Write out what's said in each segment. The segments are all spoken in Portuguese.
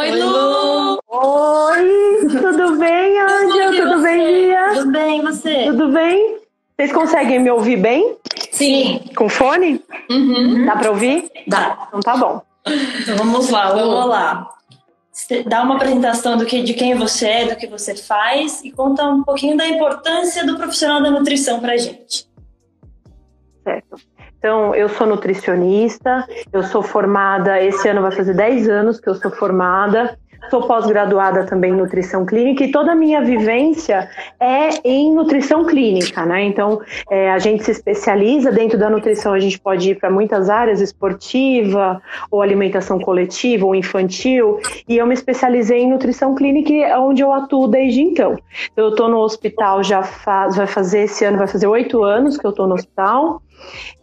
Oi, Lu! Oi, tudo bem, Anja? Tudo bem, Lia? Tudo bem, você? Tudo bem? Vocês conseguem me ouvir bem? Sim. Com fone? Uhum. Dá para ouvir? Dá. Então tá bom. Então vamos lá, vamos lá. Dá uma apresentação do que, de quem você é, do que você faz e conta um pouquinho da importância do profissional da nutrição pra gente. Certo. Então, eu sou nutricionista, eu sou formada, esse ano vai fazer 10 anos que eu sou formada, sou pós-graduada também em nutrição clínica e toda a minha vivência é em nutrição clínica, né? Então, é, a gente se especializa dentro da nutrição, a gente pode ir para muitas áreas, esportiva, ou alimentação coletiva, ou infantil, e eu me especializei em nutrição clínica, onde eu atuo desde então. Eu estou no hospital já faz, vai fazer esse ano, vai fazer oito anos que eu estou no hospital,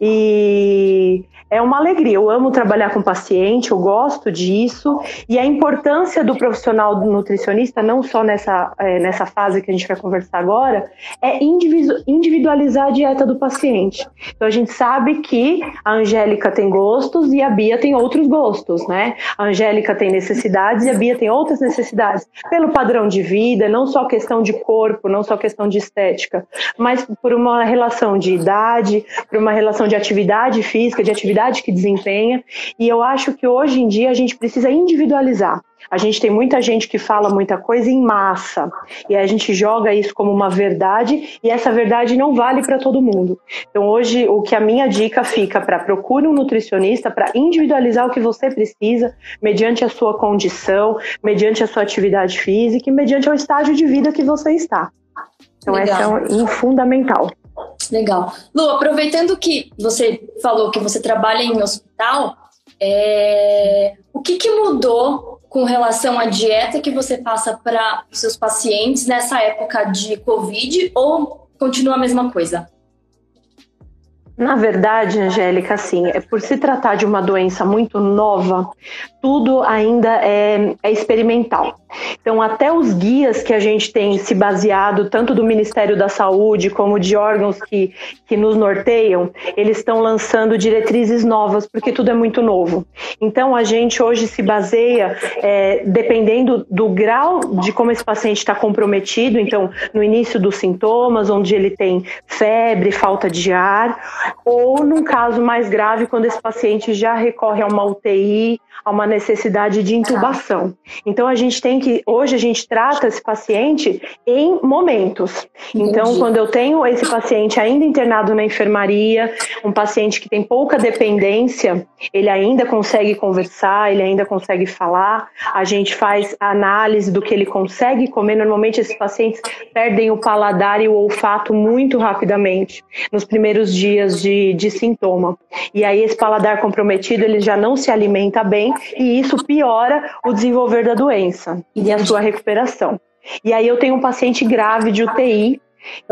e é uma alegria. Eu amo trabalhar com paciente, eu gosto disso. E a importância do profissional do nutricionista, não só nessa, é, nessa fase que a gente vai conversar agora, é individualizar a dieta do paciente. Então a gente sabe que a Angélica tem gostos e a Bia tem outros gostos, né? A Angélica tem necessidades e a Bia tem outras necessidades. Pelo padrão de vida, não só questão de corpo, não só questão de estética, mas por uma relação de idade, por uma relação de atividade física, de atividade que desempenha. E eu acho que hoje em dia a gente precisa individualizar. A gente tem muita gente que fala muita coisa em massa e a gente joga isso como uma verdade e essa verdade não vale para todo mundo. Então hoje o que a minha dica fica para procure um nutricionista para individualizar o que você precisa mediante a sua condição, mediante a sua atividade física e mediante o estágio de vida que você está. Então Legal. essa é um fundamental. Legal. Lu, aproveitando que você falou que você trabalha em hospital, é... o que, que mudou com relação à dieta que você passa para os seus pacientes nessa época de Covid ou continua a mesma coisa? Na verdade, Angélica, assim, é por se tratar de uma doença muito nova, tudo ainda é, é, experimental. Então, até os guias que a gente tem se baseado, tanto do Ministério da Saúde como de órgãos que, que nos norteiam, eles estão lançando diretrizes novas, porque tudo é muito novo. Então, a gente hoje se baseia, é, dependendo do grau de como esse paciente está comprometido, então, no início dos sintomas, onde ele tem febre, falta de ar, ou num caso mais grave, quando esse paciente já recorre a uma UTI, a uma necessidade de intubação. Então a gente tem que hoje a gente trata esse paciente em momentos. Então quando eu tenho esse paciente ainda internado na enfermaria, um paciente que tem pouca dependência, ele ainda consegue conversar, ele ainda consegue falar. A gente faz a análise do que ele consegue comer. Normalmente esses pacientes perdem o paladar e o olfato muito rapidamente nos primeiros dias de, de sintoma. E aí esse paladar comprometido ele já não se alimenta bem e isso piora o desenvolver da doença e a sua recuperação. E aí eu tenho um paciente grave de UTI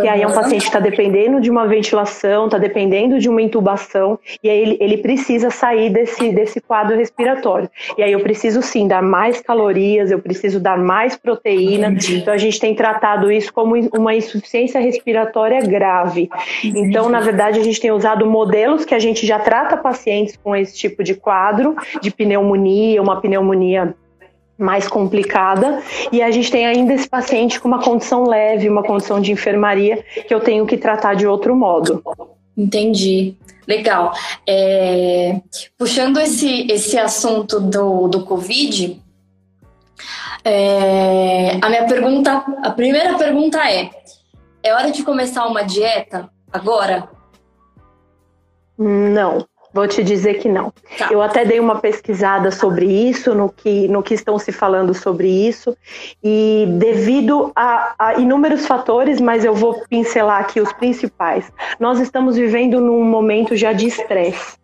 que aí é um paciente que está dependendo de uma ventilação, está dependendo de uma intubação, e aí ele, ele precisa sair desse, desse quadro respiratório. E aí eu preciso sim dar mais calorias, eu preciso dar mais proteína. Entendi. Então a gente tem tratado isso como uma insuficiência respiratória grave. Entendi. Então, na verdade, a gente tem usado modelos que a gente já trata pacientes com esse tipo de quadro, de pneumonia, uma pneumonia mais complicada e a gente tem ainda esse paciente com uma condição leve, uma condição de enfermaria que eu tenho que tratar de outro modo. Entendi. Legal. É, puxando esse, esse assunto do, do Covid, é, a minha pergunta, a primeira pergunta é: é hora de começar uma dieta agora? Não. Vou te dizer que não. Tá. Eu até dei uma pesquisada sobre isso, no que, no que estão se falando sobre isso, e devido a, a inúmeros fatores, mas eu vou pincelar aqui os principais. Nós estamos vivendo num momento já de estresse.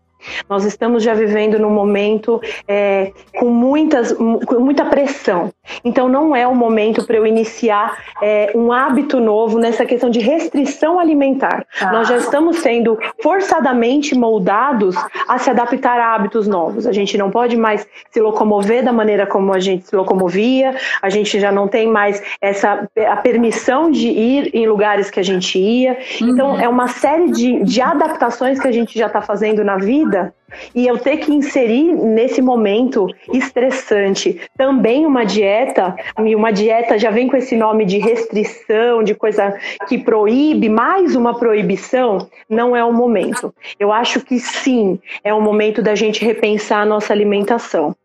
Nós estamos já vivendo num momento é, com, muitas, com muita pressão. Então, não é o momento para eu iniciar é, um hábito novo nessa questão de restrição alimentar. Ah. Nós já estamos sendo forçadamente moldados a se adaptar a hábitos novos. A gente não pode mais se locomover da maneira como a gente se locomovia, a gente já não tem mais essa a permissão de ir em lugares que a gente ia. Então, uhum. É uma série de, de adaptações que a gente já está fazendo na vida nada. E eu ter que inserir nesse momento estressante também uma dieta, e uma dieta já vem com esse nome de restrição, de coisa que proíbe, mais uma proibição, não é o momento. Eu acho que sim, é o momento da gente repensar a nossa alimentação.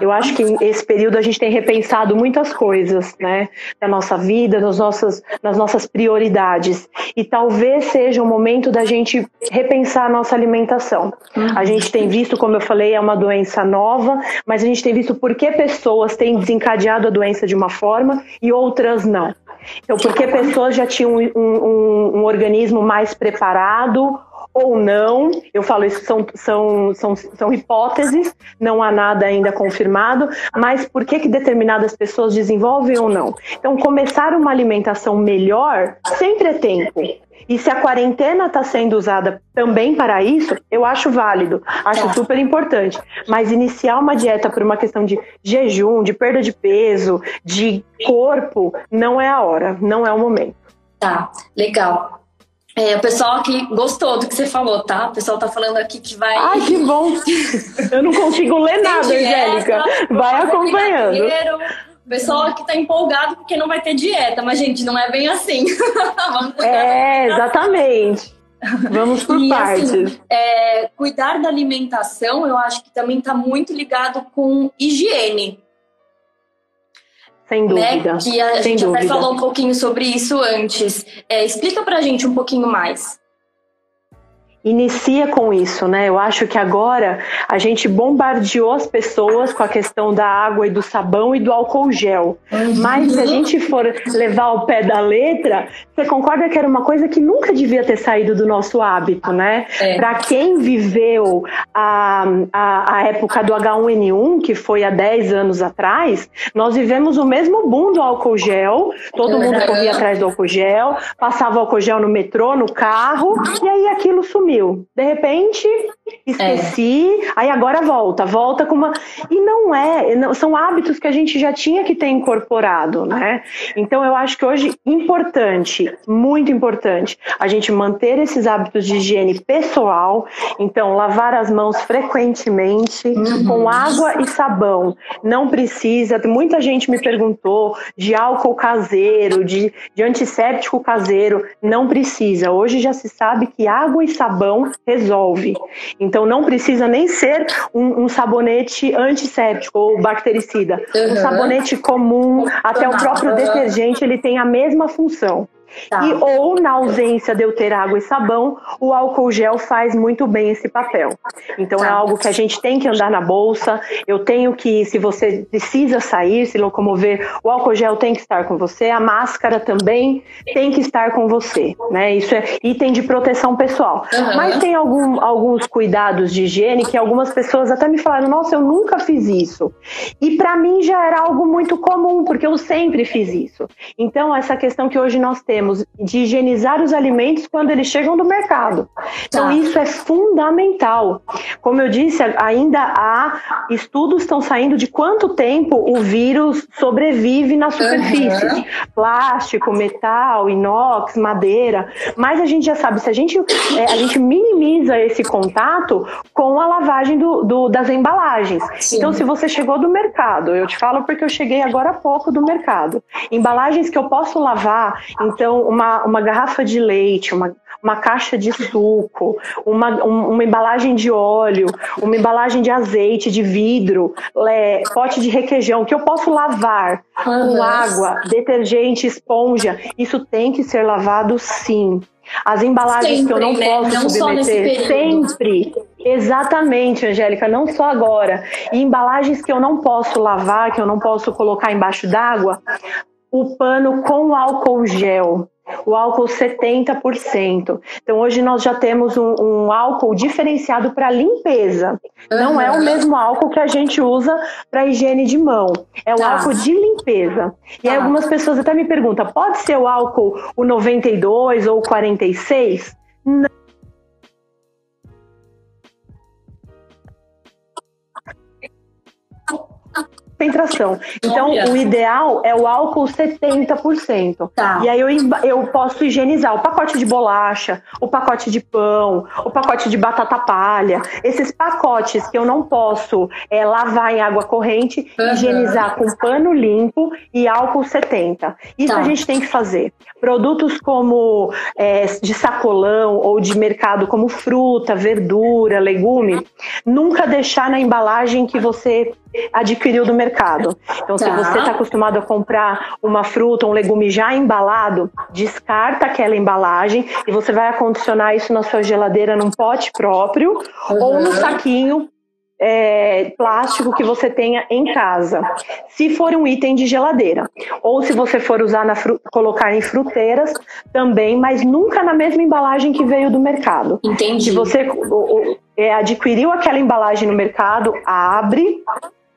Eu acho que esse período a gente tem repensado muitas coisas, né, da nossa vida, nas nossas, nas nossas prioridades. E talvez seja o momento da gente repensar a nossa alimentação. A uhum. gente tem visto, como eu falei, é uma doença nova, mas a gente tem visto por que pessoas têm desencadeado a doença de uma forma e outras não. Então, porque pessoas já tinham um, um, um organismo mais preparado ou não. Eu falo isso são, são, são, são hipóteses, não há nada ainda confirmado, mas por que, que determinadas pessoas desenvolvem ou não? Então, começar uma alimentação melhor sempre é tempo. E se a quarentena está sendo usada também para isso, eu acho válido, acho tá. super importante. Mas iniciar uma dieta por uma questão de jejum, de perda de peso, de corpo, não é a hora, não é o momento. Tá, legal. É, o pessoal aqui gostou do que você falou, tá? O pessoal tá falando aqui que vai. Ai, que bom! Eu não consigo ler nada, Angélica. Vai acompanhando. O pessoal aqui tá empolgado porque não vai ter dieta, mas, gente, não é bem assim. é, exatamente. Vamos por e, assim, partes. Assim, é, cuidar da alimentação, eu acho que também está muito ligado com higiene. Sem né? dúvida. Né? Que a Sem gente dúvida. até falou um pouquinho sobre isso antes. É, explica pra gente um pouquinho mais inicia com isso, né? Eu acho que agora a gente bombardeou as pessoas com a questão da água e do sabão e do álcool gel. Uhum. Mas se a gente for levar ao pé da letra, você concorda que era uma coisa que nunca devia ter saído do nosso hábito, né? É. Para quem viveu a, a, a, época do H1N1, que foi há 10 anos atrás, nós vivemos o mesmo boom do álcool gel, todo mundo corria atrás do álcool gel, passava álcool gel no metrô, no carro, e aí aquilo sumiu sumiu. De repente, esqueci, é. aí agora volta, volta com uma. E não é, não, são hábitos que a gente já tinha que ter incorporado, né? Então eu acho que hoje importante, muito importante, a gente manter esses hábitos de higiene pessoal, então lavar as mãos frequentemente, uhum. com água e sabão. Não precisa, muita gente me perguntou de álcool caseiro, de, de antisséptico caseiro, não precisa. Hoje já se sabe que água e sabão sabão resolve. Então não precisa nem ser um, um sabonete antisséptico ou bactericida. Uhum. Um sabonete comum, até o próprio detergente, ele tem a mesma função. Tá. E ou na ausência de eu ter água e sabão, o álcool gel faz muito bem esse papel. Então é tá. é algo que a gente tem que andar na bolsa. Eu tenho que, se você precisa sair, se locomover, o álcool gel tem que estar com você. A máscara também tem que estar com você, né? Isso é item de proteção pessoal. Uhum. Mas tem algum, alguns cuidados de higiene que algumas pessoas até me falaram: Nossa, eu nunca fiz isso. E para mim já era algo muito comum, porque eu sempre fiz isso. Então essa questão que hoje nós temos temos de higienizar os alimentos quando eles chegam do mercado. Então, tá. isso é fundamental. Como eu disse, ainda há estudos estão saindo de quanto tempo o vírus sobrevive na superfície. Uhum. Plástico, metal, inox, madeira. Mas a gente já sabe, se a gente, é, a gente minimiza esse contato com a lavagem do, do das embalagens. Sim. Então, se você chegou do mercado, eu te falo porque eu cheguei agora há pouco do mercado. Embalagens que eu posso lavar, então então, uma, uma garrafa de leite, uma, uma caixa de suco, uma, uma embalagem de óleo, uma embalagem de azeite, de vidro, é, pote de requeijão, que eu posso lavar uhum. com água, detergente, esponja, isso tem que ser lavado sim. As embalagens sempre, que eu não né? posso não submeter, sempre. Exatamente, Angélica, não só agora. E embalagens que eu não posso lavar, que eu não posso colocar embaixo d'água, o pano com álcool gel. O álcool 70%. Então, hoje nós já temos um, um álcool diferenciado para limpeza. Uhum. Não é o mesmo álcool que a gente usa para higiene de mão. É o tá. álcool de limpeza. E tá. algumas pessoas até me perguntam: pode ser o álcool o 92 ou o 46? Não. Concentração. Então, Olha. o ideal é o álcool 70%. Tá. E aí eu, eu posso higienizar o pacote de bolacha, o pacote de pão, o pacote de batata palha. Esses pacotes que eu não posso é, lavar em água corrente, uhum. higienizar com pano limpo e álcool 70. Isso tá. a gente tem que fazer. Produtos como é, de sacolão ou de mercado, como fruta, verdura, legume, nunca deixar na embalagem que você adquiriu do mercado. Então, tá. se você está acostumado a comprar uma fruta, um legume já embalado, descarta aquela embalagem e você vai acondicionar isso na sua geladeira num pote próprio uhum. ou no saquinho é, plástico que você tenha em casa. Se for um item de geladeira. Ou se você for usar na colocar em fruteiras, também, mas nunca na mesma embalagem que veio do mercado. Entendi. Se você é, adquiriu aquela embalagem no mercado, abre,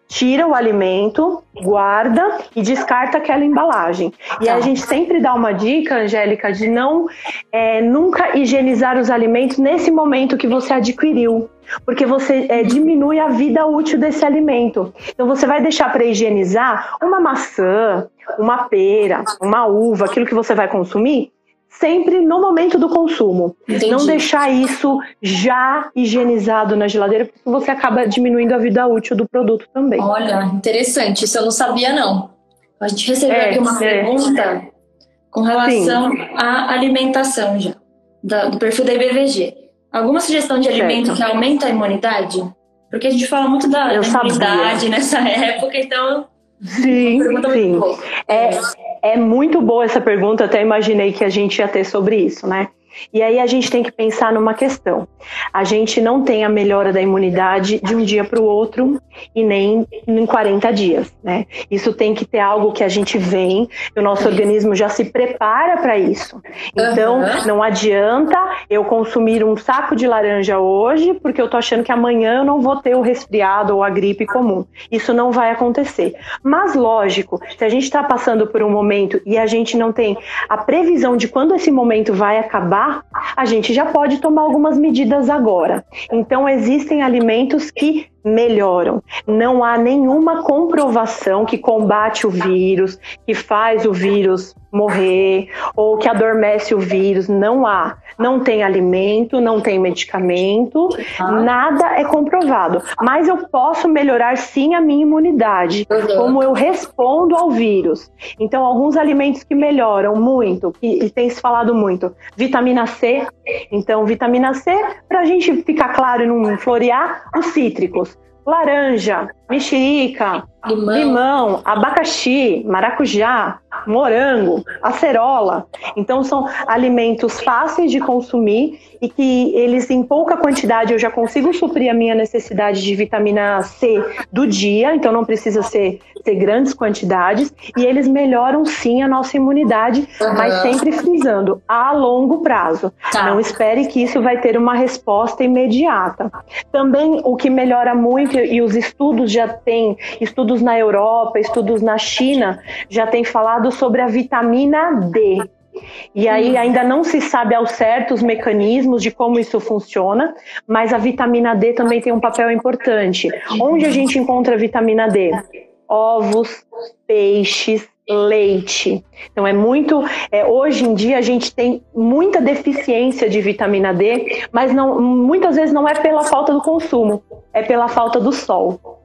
tira o alimento, guarda e descarta aquela embalagem. E a gente sempre dá uma dica, Angélica, de não é, nunca higienizar os alimentos nesse momento que você adquiriu. Porque você é, diminui a vida útil desse alimento. Então você vai deixar para higienizar uma maçã, uma pera, uma uva, aquilo que você vai consumir, sempre no momento do consumo. Entendi. Não deixar isso já higienizado na geladeira, porque você acaba diminuindo a vida útil do produto também. Olha, interessante, isso eu não sabia não. A gente recebeu é, aqui uma é. pergunta com relação Sim. à alimentação já, do perfil da IBVG. Alguma sugestão de alimento certo. que aumenta a imunidade? Porque a gente fala muito da, da imunidade nessa época, então Sim, sim. É, é muito boa essa pergunta, até imaginei que a gente ia ter sobre isso, né? E aí a gente tem que pensar numa questão. A gente não tem a melhora da imunidade de um dia para o outro e nem em 40 dias, né? Isso tem que ter algo que a gente vem, o nosso organismo já se prepara para isso. Então, uhum. não adianta eu consumir um saco de laranja hoje porque eu tô achando que amanhã eu não vou ter o resfriado ou a gripe comum. Isso não vai acontecer. Mas lógico, se a gente está passando por um momento e a gente não tem a previsão de quando esse momento vai acabar, a gente já pode tomar algumas medidas agora. Então, existem alimentos que melhoram. Não há nenhuma comprovação que combate o vírus, que faz o vírus morrer ou que adormece o vírus. Não há. Não tem alimento, não tem medicamento, ah. nada é comprovado. Mas eu posso melhorar sim a minha imunidade, uhum. como eu respondo ao vírus. Então, alguns alimentos que melhoram muito, que tem se falado muito, vitamina C. Então, vitamina C, para a gente ficar claro e não florear, os cítricos. Laranja, mexerica, limão. limão, abacaxi, maracujá, morango, acerola. Então são alimentos fáceis de consumir e que eles em pouca quantidade eu já consigo suprir a minha necessidade de vitamina C do dia, então não precisa ser, ser grandes quantidades e eles melhoram sim a nossa imunidade, uhum. mas sempre frisando a longo prazo. Tá. Não espere que isso vai ter uma resposta imediata. Também o que melhora muito e os estudos já têm, estudos na Europa, estudos na China, já têm falado sobre a vitamina D. E aí uhum. ainda não se sabe ao certo os mecanismos de como isso funciona, mas a vitamina D também tem um papel importante. Onde a gente encontra a vitamina D? Ovos, peixes, leite. Então é muito. É, hoje em dia a gente tem muita deficiência de vitamina D, mas não, muitas vezes não é pela falta do consumo, é pela falta do sol.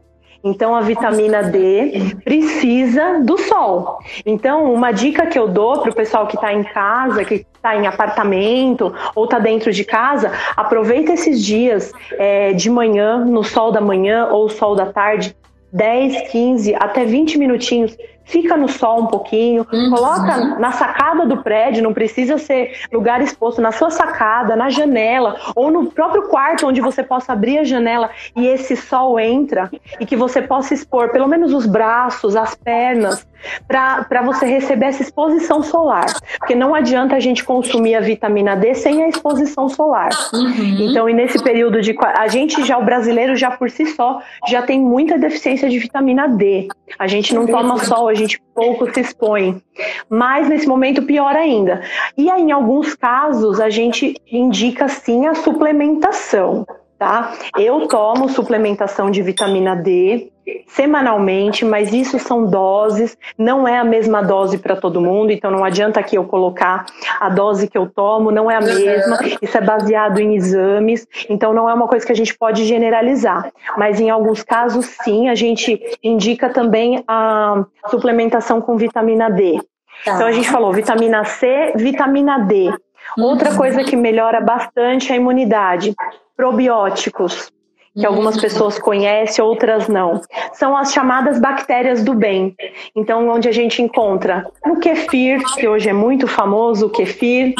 Então a vitamina D precisa do sol. Então uma dica que eu dou para o pessoal que está em casa, que está em apartamento ou está dentro de casa, aproveita esses dias é, de manhã, no sol da manhã ou sol da tarde, 10, 15, até 20 minutinhos fica no sol um pouquinho, uhum. coloca na sacada do prédio, não precisa ser lugar exposto, na sua sacada, na janela, ou no próprio quarto onde você possa abrir a janela e esse sol entra e que você possa expor pelo menos os braços, as pernas, para você receber essa exposição solar. Porque não adianta a gente consumir a vitamina D sem a exposição solar. Uhum. Então, e nesse período de. A gente já, o brasileiro, já por si só, já tem muita deficiência de vitamina D. A gente não toma sol, a gente pouco se expõe. Mas nesse momento, pior ainda. E aí, em alguns casos, a gente indica sim a suplementação. Tá? Eu tomo suplementação de vitamina D semanalmente, mas isso são doses, não é a mesma dose para todo mundo, então não adianta aqui eu colocar a dose que eu tomo, não é a mesma, isso é baseado em exames, então não é uma coisa que a gente pode generalizar, mas em alguns casos sim, a gente indica também a suplementação com vitamina D. Tá. Então a gente falou vitamina C, vitamina D. Outra uhum. coisa que melhora bastante é a imunidade, probióticos que algumas pessoas conhecem, outras não. São as chamadas bactérias do bem. Então, onde a gente encontra o kefir, que hoje é muito famoso, o kefir,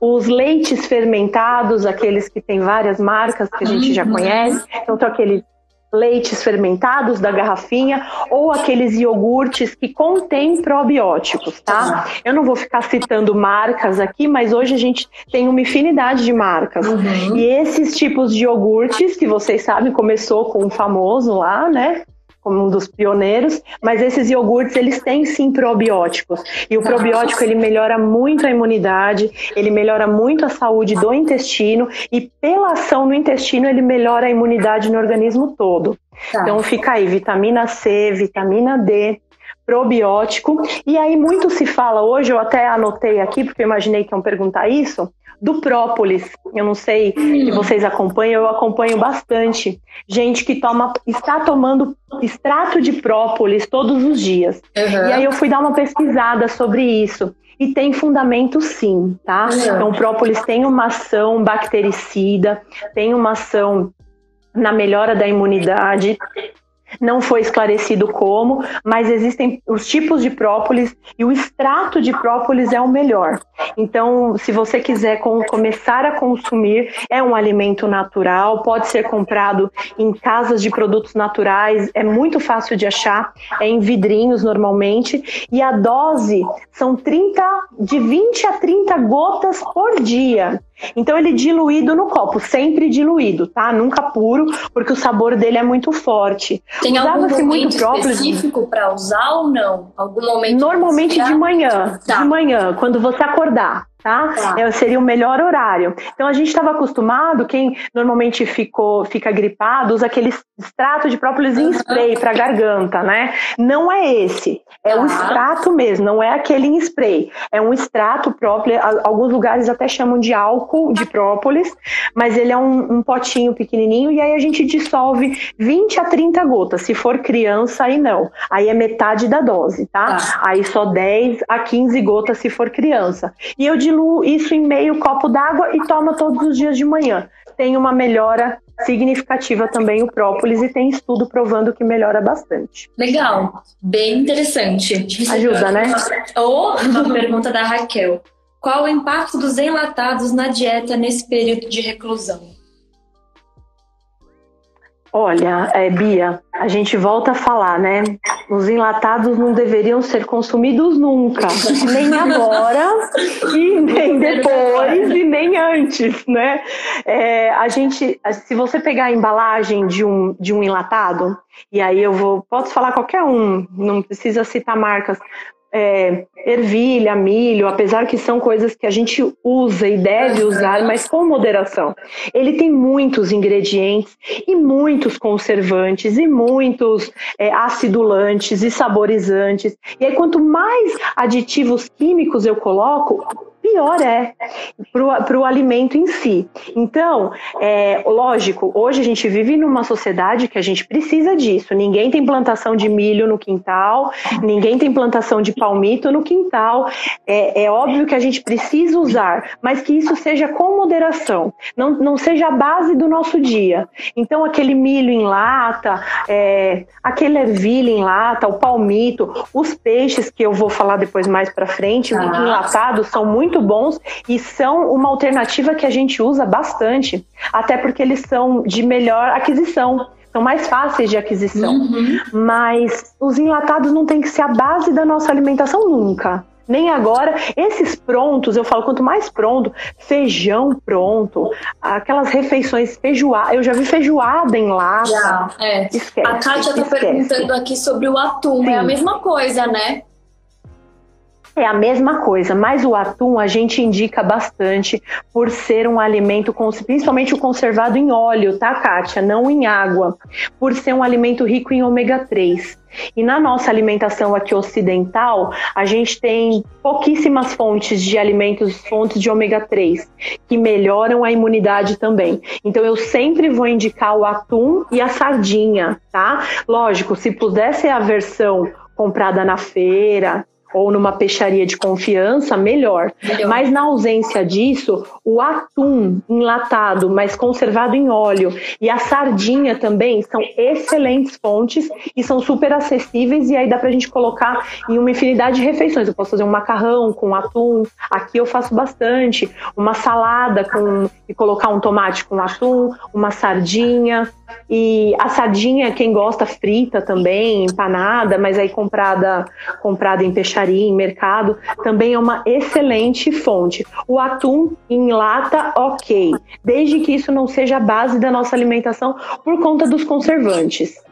os leites fermentados, aqueles que tem várias marcas que a gente já conhece. Então, aquele leites fermentados da garrafinha ou aqueles iogurtes que contêm probióticos, tá? Eu não vou ficar citando marcas aqui, mas hoje a gente tem uma infinidade de marcas. Uhum. E esses tipos de iogurtes, que vocês sabem, começou com o famoso lá, né? Como um dos pioneiros, mas esses iogurtes eles têm sim probióticos. E o probiótico ele melhora muito a imunidade, ele melhora muito a saúde do intestino e pela ação no intestino ele melhora a imunidade no organismo todo. Tá. Então fica aí vitamina C, vitamina D, probiótico. E aí muito se fala hoje, eu até anotei aqui porque eu imaginei que iam perguntar isso, do própolis. Eu não sei se vocês acompanham, eu acompanho bastante. Gente que toma, está tomando extrato de própolis todos os dias. Uhum. E aí eu fui dar uma pesquisada sobre isso. E tem fundamento sim, tá? Uhum. Então, o própolis tem uma ação bactericida, tem uma ação na melhora da imunidade, não foi esclarecido como, mas existem os tipos de própolis e o extrato de própolis é o melhor. Então, se você quiser com, começar a consumir, é um alimento natural, pode ser comprado em casas de produtos naturais, é muito fácil de achar, é em vidrinhos normalmente, e a dose são 30, de 20 a 30 gotas por dia. Então ele é diluído no copo, sempre diluído, tá? Nunca puro, porque o sabor dele é muito forte. Tem algum momento muito específico para usar ou não? Algum momento? Normalmente de manhã, tá. de manhã, quando você acordar tá? tá. É, seria o melhor horário. Então a gente estava acostumado, quem normalmente ficou, fica gripado, usa aquele extrato de própolis em spray para garganta, né? Não é esse, é o extrato mesmo, não é aquele em spray. É um extrato próprio, alguns lugares até chamam de álcool de própolis, mas ele é um, um potinho pequenininho e aí a gente dissolve 20 a 30 gotas. Se for criança, aí não. Aí é metade da dose, tá? tá. Aí só 10 a 15 gotas se for criança. E eu diluo isso em meio copo d'água e tomo todos os dias de manhã. Tem uma melhora significativa também o própolis e tem estudo provando que melhora bastante. Legal, bem interessante. Ajuda, né? Ou uma pergunta da Raquel. Qual o impacto dos enlatados na dieta nesse período de reclusão? Olha, é, Bia, a gente volta a falar, né? Os enlatados não deveriam ser consumidos nunca, nem agora e nem depois e nem antes, né? É, a gente, se você pegar a embalagem de um, de um enlatado, e aí eu vou, posso falar qualquer um, não precisa citar marcas, é, ervilha, milho, apesar que são coisas que a gente usa e deve usar, mas com moderação. Ele tem muitos ingredientes e muitos conservantes e muitos é, acidulantes e saborizantes. E aí, quanto mais aditivos químicos eu coloco, pior é para o alimento em si. Então, é, lógico, hoje a gente vive numa sociedade que a gente precisa disso. Ninguém tem plantação de milho no quintal, ninguém tem plantação de palmito no quintal. É, é óbvio que a gente precisa usar, mas que isso seja com moderação, não, não seja a base do nosso dia. Então, aquele milho em lata, é, aquele ervilha em lata, o palmito, os peixes que eu vou falar depois mais para frente, ah. enlatados, são muito muito bons e são uma alternativa que a gente usa bastante, até porque eles são de melhor aquisição são mais fáceis de aquisição. Uhum. Mas os enlatados não tem que ser a base da nossa alimentação nunca. Nem agora. Esses prontos, eu falo, quanto mais pronto, feijão pronto, aquelas refeições feijoada. Eu já vi feijoada em lata. Já, é. Esquece, a Kátia está perguntando aqui sobre o atum. Sim. É a mesma coisa, né? É a mesma coisa, mas o atum a gente indica bastante por ser um alimento, principalmente o conservado em óleo, tá, Kátia? Não em água, por ser um alimento rico em ômega 3. E na nossa alimentação aqui ocidental, a gente tem pouquíssimas fontes de alimentos, fontes de ômega 3, que melhoram a imunidade também. Então eu sempre vou indicar o atum e a sardinha, tá? Lógico, se puder ser a versão comprada na feira, ou numa peixaria de confiança, melhor. melhor. Mas na ausência disso, o atum enlatado, mas conservado em óleo, e a sardinha também são excelentes fontes e são super acessíveis. E aí dá pra gente colocar em uma infinidade de refeições. Eu posso fazer um macarrão com atum, aqui eu faço bastante, uma salada com e colocar um tomate com atum, uma sardinha. E a sardinha, quem gosta, frita também, empanada, mas aí comprada, comprada em peixaria, em mercado, também é uma excelente fonte. O atum em lata, ok, desde que isso não seja a base da nossa alimentação por conta dos conservantes.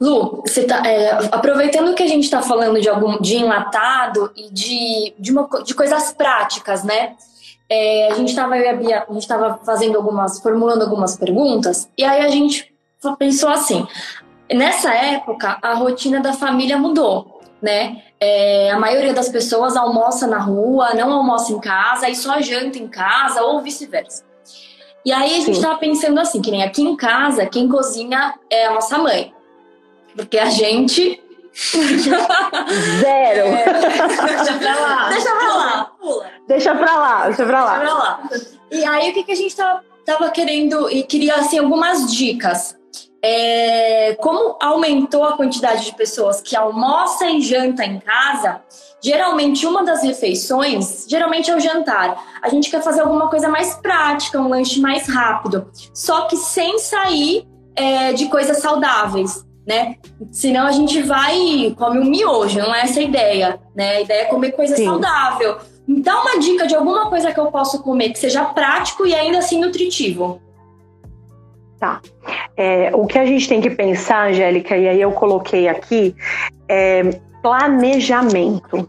Lu, tá, é, aproveitando que a gente está falando de algum de enlatado e de, de, uma, de coisas práticas, né? é, a gente estava eu a a gente estava fazendo algumas, formulando algumas perguntas, e aí a gente pensou assim: nessa época a rotina da família mudou, né? É, a maioria das pessoas almoça na rua, não almoça em casa e só janta em casa ou vice-versa. E aí a gente estava pensando assim, que nem aqui em casa, quem cozinha é a nossa mãe. Porque a gente Zero. É. Deixa pra lá. Deixa pra lá. Pula. Deixa pra lá, deixa pra lá. Deixa pra lá. E aí, o que, que a gente tava, tava querendo e queria, assim, algumas dicas. É, como aumentou a quantidade de pessoas que almoça e janta em casa, geralmente uma das refeições, geralmente é o jantar. A gente quer fazer alguma coisa mais prática, um lanche mais rápido, só que sem sair é, de coisas saudáveis né? Senão a gente vai e come um miojo, não é essa a ideia, né? A ideia é comer coisa Sim. saudável. Então, uma dica de alguma coisa que eu posso comer que seja prático e ainda assim nutritivo. Tá. É, o que a gente tem que pensar, Angélica, e aí eu coloquei aqui, é planejamento.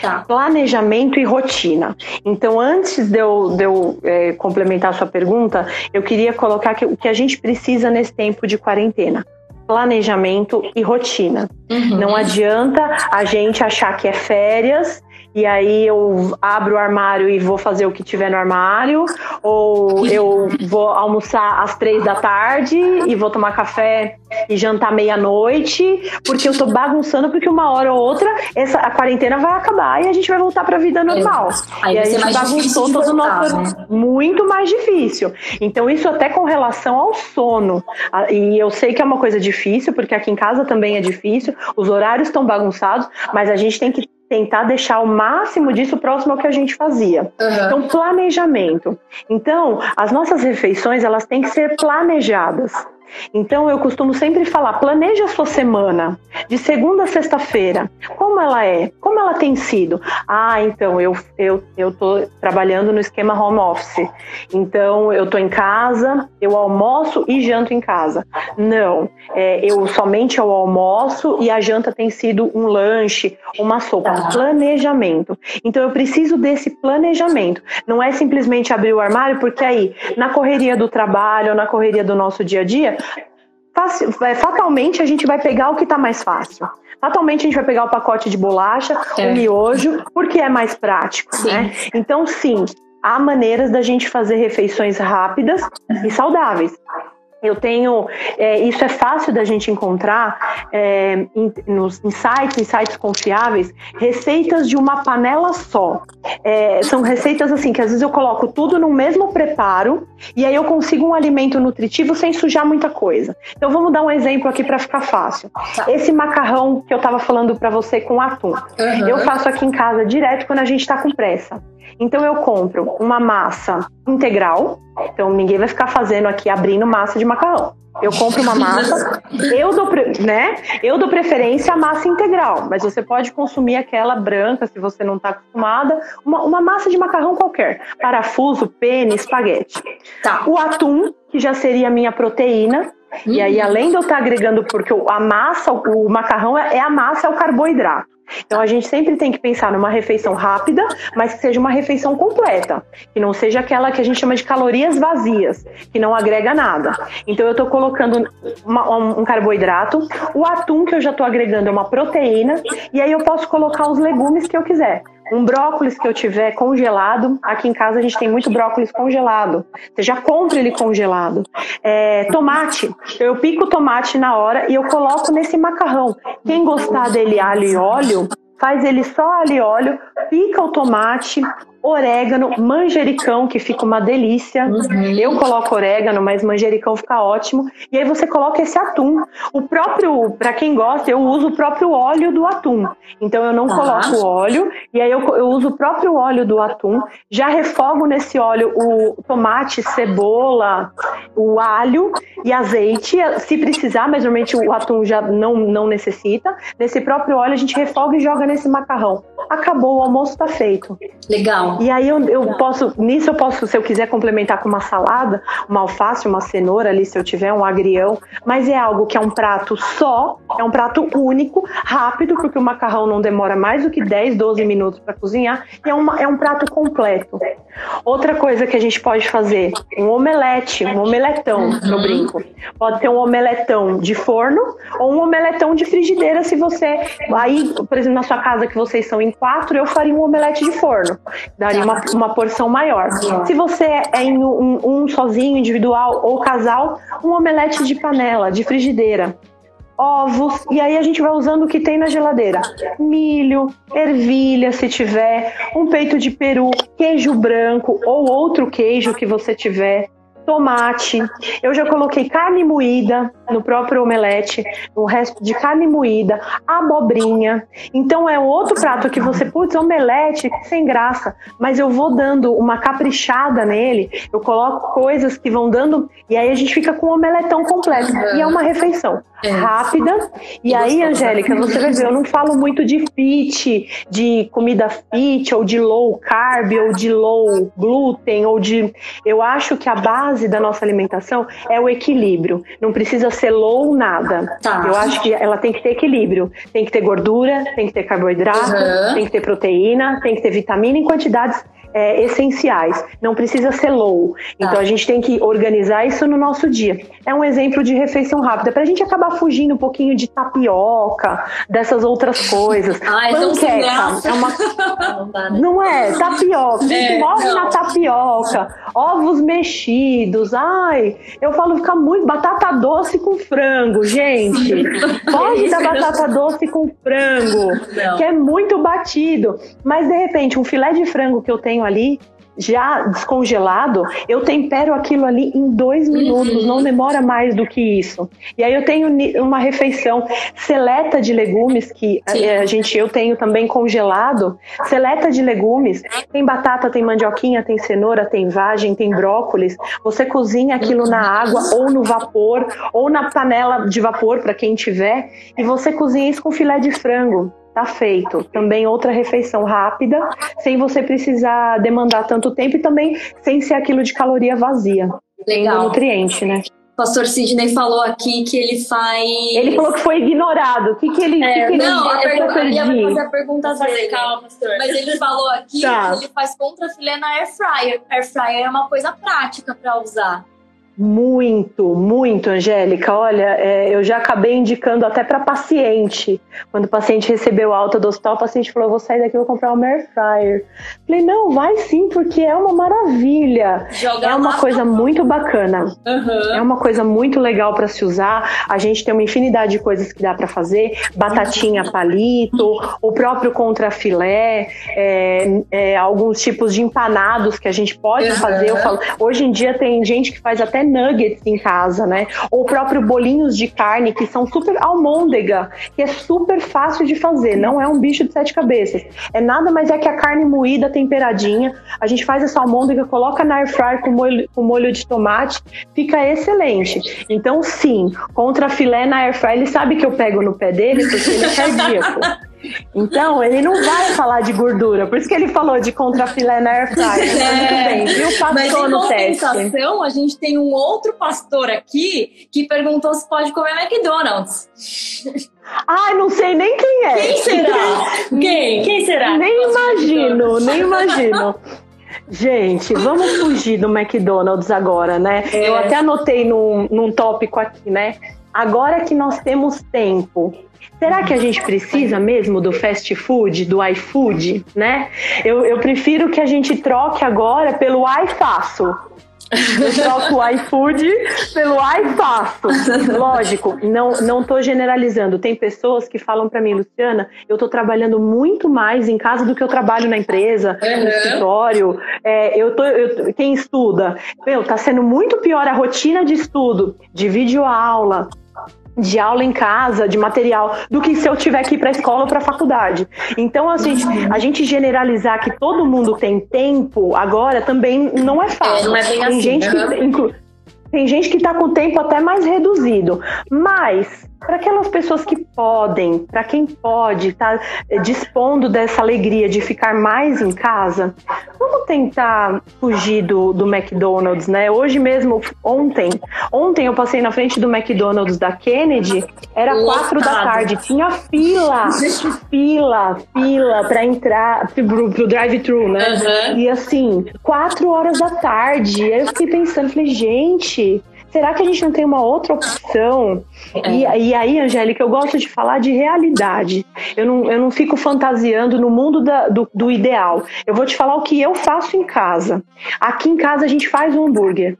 Tá. Planejamento e rotina. Então, antes de eu, de eu é, complementar a sua pergunta, eu queria colocar que, o que a gente precisa nesse tempo de quarentena planejamento e rotina. Uhum. Não adianta a gente achar que é férias e aí eu abro o armário e vou fazer o que tiver no armário, ou eu vou almoçar às três da tarde e vou tomar café e jantar meia-noite, porque eu tô bagunçando, porque uma hora ou outra essa, a quarentena vai acabar e a gente vai voltar para a vida normal. Aí e a gente bagunçou todo o nosso. Né? Muito mais difícil. Então, isso até com relação ao sono. E eu sei que é uma coisa difícil, porque aqui em casa também é difícil, os horários estão bagunçados, mas a gente tem que tentar deixar o máximo disso próximo ao que a gente fazia. Uhum. Então, planejamento. Então, as nossas refeições, elas têm que ser planejadas. Então eu costumo sempre falar: planeje a sua semana, de segunda a sexta-feira. Como ela é? Como ela tem sido? Ah, então eu eu eu tô trabalhando no esquema home office. Então eu tô em casa, eu almoço e janto em casa. Não, é, eu somente eu almoço e a janta tem sido um lanche, uma sopa. Tá. Planejamento. Então eu preciso desse planejamento. Não é simplesmente abrir o armário porque aí na correria do trabalho, na correria do nosso dia a dia fatalmente a gente vai pegar o que está mais fácil. Fatalmente a gente vai pegar o pacote de bolacha, é. o miojo, porque é mais prático, sim. né? Então, sim, há maneiras da gente fazer refeições rápidas e saudáveis. Eu tenho, é, isso é fácil da gente encontrar é, em, nos, em sites, em sites confiáveis, receitas de uma panela só. É, são receitas assim que às vezes eu coloco tudo no mesmo preparo e aí eu consigo um alimento nutritivo sem sujar muita coisa. Então vamos dar um exemplo aqui para ficar fácil. Tá. Esse macarrão que eu estava falando para você com atum, uhum. eu faço aqui em casa direto quando a gente está com pressa. Então eu compro uma massa integral, então ninguém vai ficar fazendo aqui abrindo massa de macarrão. Eu compro uma massa, eu dou, né? Eu dou preferência à massa integral, mas você pode consumir aquela branca se você não está acostumada, uma, uma, massa de macarrão qualquer, parafuso, pene, espaguete. Tá. O atum, que já seria a minha proteína, e aí, além de eu estar tá agregando, porque a massa, o macarrão é a massa, é o carboidrato. Então a gente sempre tem que pensar numa refeição rápida, mas que seja uma refeição completa, que não seja aquela que a gente chama de calorias vazias, que não agrega nada. Então eu estou colocando uma, um carboidrato, o atum que eu já estou agregando é uma proteína, e aí eu posso colocar os legumes que eu quiser um brócolis que eu tiver congelado, aqui em casa a gente tem muito brócolis congelado. Você já compra ele congelado. É, tomate, eu pico o tomate na hora e eu coloco nesse macarrão. Quem gostar dele alho e óleo, faz ele só alho e óleo, pica o tomate, orégano, manjericão, que fica uma delícia. Uhum. Eu coloco orégano, mas manjericão fica ótimo. E aí você coloca esse atum. O próprio, para quem gosta, eu uso o próprio óleo do atum. Então eu não tá. coloco óleo, e aí eu, eu uso o próprio óleo do atum. Já refogo nesse óleo o tomate, cebola, o alho e azeite, se precisar, mas normalmente o atum já não, não necessita. Nesse próprio óleo a gente refoga e joga nesse macarrão. Acabou, o almoço está feito. Legal. E aí eu, eu posso, nisso eu posso, se eu quiser complementar com uma salada, uma alface, uma cenoura ali, se eu tiver um agrião, mas é algo que é um prato só, é um prato único, rápido, porque o macarrão não demora mais do que 10, 12 minutos para cozinhar, e é, uma, é um prato completo. Outra coisa que a gente pode fazer, um omelete, um omeletão, uhum. eu brinco. Pode ter um omeletão de forno ou um omeletão de frigideira, se você. Aí, por exemplo, na sua casa que vocês são em quatro, eu faria um omelete de forno daria uma, uma porção maior. Se você é em um, um sozinho, individual ou casal, um omelete de panela, de frigideira ovos, e aí a gente vai usando o que tem na geladeira: milho, ervilha, se tiver, um peito de peru, queijo branco ou outro queijo que você tiver, tomate. Eu já coloquei carne moída no próprio omelete, o resto de carne moída, abobrinha. Então é outro prato que você, putz, omelete sem graça, mas eu vou dando uma caprichada nele, eu coloco coisas que vão dando, e aí a gente fica com um omeletão completo. E é uma refeição é. rápida. E, e aí, Angélica, você vai ver, eu não falo muito de fit, de comida fit, ou de low carb, ou de low glúten, ou de. Eu acho que a base da nossa alimentação é o equilíbrio. Não precisa ser low nada. Tá. Eu acho que ela tem que ter equilíbrio. Tem que ter gordura, tem que ter carboidrato, uhum. tem que ter proteína, tem que ter vitamina em quantidades é, essenciais. Não precisa ser low. Então tá. a gente tem que organizar isso no nosso dia. É um exemplo de refeição rápida para a gente acabar fugindo um pouquinho de tapioca, dessas outras coisas. Ai, Panqueca é uma não é tapioca. É, morre na tapioca. Ovos mexidos. Ai, eu falo fica muito batata doce com frango, gente. Pode dar batata doce com frango, não. que é muito batido. Mas de repente um filé de frango que eu tenho ali já descongelado, eu tempero aquilo ali em dois minutos, uhum. não demora mais do que isso. E aí eu tenho uma refeição seleta de legumes que a, a gente eu tenho também congelado, seleta de legumes. Tem batata, tem mandioquinha, tem cenoura, tem vagem, tem brócolis. Você cozinha aquilo na água ou no vapor ou na panela de vapor para quem tiver e você cozinha isso com filé de frango. Tá feito. Também outra refeição rápida, sem você precisar demandar tanto tempo e também sem ser aquilo de caloria vazia. Legal. nutriente, né? O pastor Sidney falou aqui que ele faz. Ele falou que foi ignorado. O que, que ele. É, que que não, ele, a pergunta, eu ia fazer a pergunta dele. Calma, pastor. Mas ele falou aqui tá. que ele faz contra filé na air fryer. Air fryer é uma coisa prática para usar. Muito, muito, Angélica. Olha, é, eu já acabei indicando até para paciente. Quando o paciente recebeu alta do hospital, o paciente falou: vou sair daqui, vou comprar um air fryer. Falei: não, vai sim, porque é uma maravilha. Joga é uma coisa muito bacana. Uhum. É uma coisa muito legal para se usar. A gente tem uma infinidade de coisas que dá para fazer: batatinha palito, o próprio contrafilé, é, é, alguns tipos de empanados que a gente pode uhum. fazer. Falo, hoje em dia tem gente que faz nuggets em casa, né? Ou próprio bolinhos de carne que são super almôndega, que é super fácil de fazer, não é um bicho de sete cabeças. É nada mais é que a carne moída, temperadinha. A gente faz essa almôndega, coloca na air fryer com molho, com molho de tomate, fica excelente. Então, sim, contra filé na air fryer, ele sabe que eu pego no pé dele porque ele é cardíaco. Então, ele não vai falar de gordura, por isso que ele falou de contrafilé na air fryer. É, muito bem, viu? Passou no teste. a gente tem um outro pastor aqui que perguntou se pode comer McDonald's. Ai, não sei nem quem é. Quem será? Quem? Quem será? Nem imagino, nem imagino. Gente, vamos fugir do McDonald's agora, né? É. Eu até anotei num, num tópico aqui, né? Agora que nós temos tempo, Será que a gente precisa mesmo do fast food, do iFood, né? Eu, eu prefiro que a gente troque agora pelo iFaço. Eu troco o iFood pelo iFaço. Lógico, não, não tô generalizando. Tem pessoas que falam para mim, Luciana, eu tô trabalhando muito mais em casa do que eu trabalho na empresa, uhum. no escritório. É, eu tô, eu, quem estuda, meu, tá sendo muito pior a rotina de estudo, de videoaula, de aula em casa, de material, do que se eu tiver que ir para a escola ou para a faculdade. Então, assim, a gente generalizar que todo mundo tem tempo agora também não é fácil. É, não é bem tem assim, gente que, tem gente que está com o tempo até mais reduzido, mas para aquelas pessoas que podem, para quem pode estar tá eh, dispondo dessa alegria de ficar mais em casa, vamos tentar fugir do, do McDonald's, né? Hoje mesmo, ontem, ontem eu passei na frente do McDonald's da Kennedy, era quatro da tarde, tinha fila, fila, fila para entrar pro, pro drive-thru, né? Uhum. E assim, quatro horas da tarde, eu fiquei pensando, falei, gente, será que a gente não tem uma outra opção? É. E, e, aí, Angélica, eu gosto de falar de realidade. Eu não, eu não fico fantasiando no mundo da, do, do ideal. Eu vou te falar o que eu faço em casa. Aqui em casa a gente faz um hambúrguer.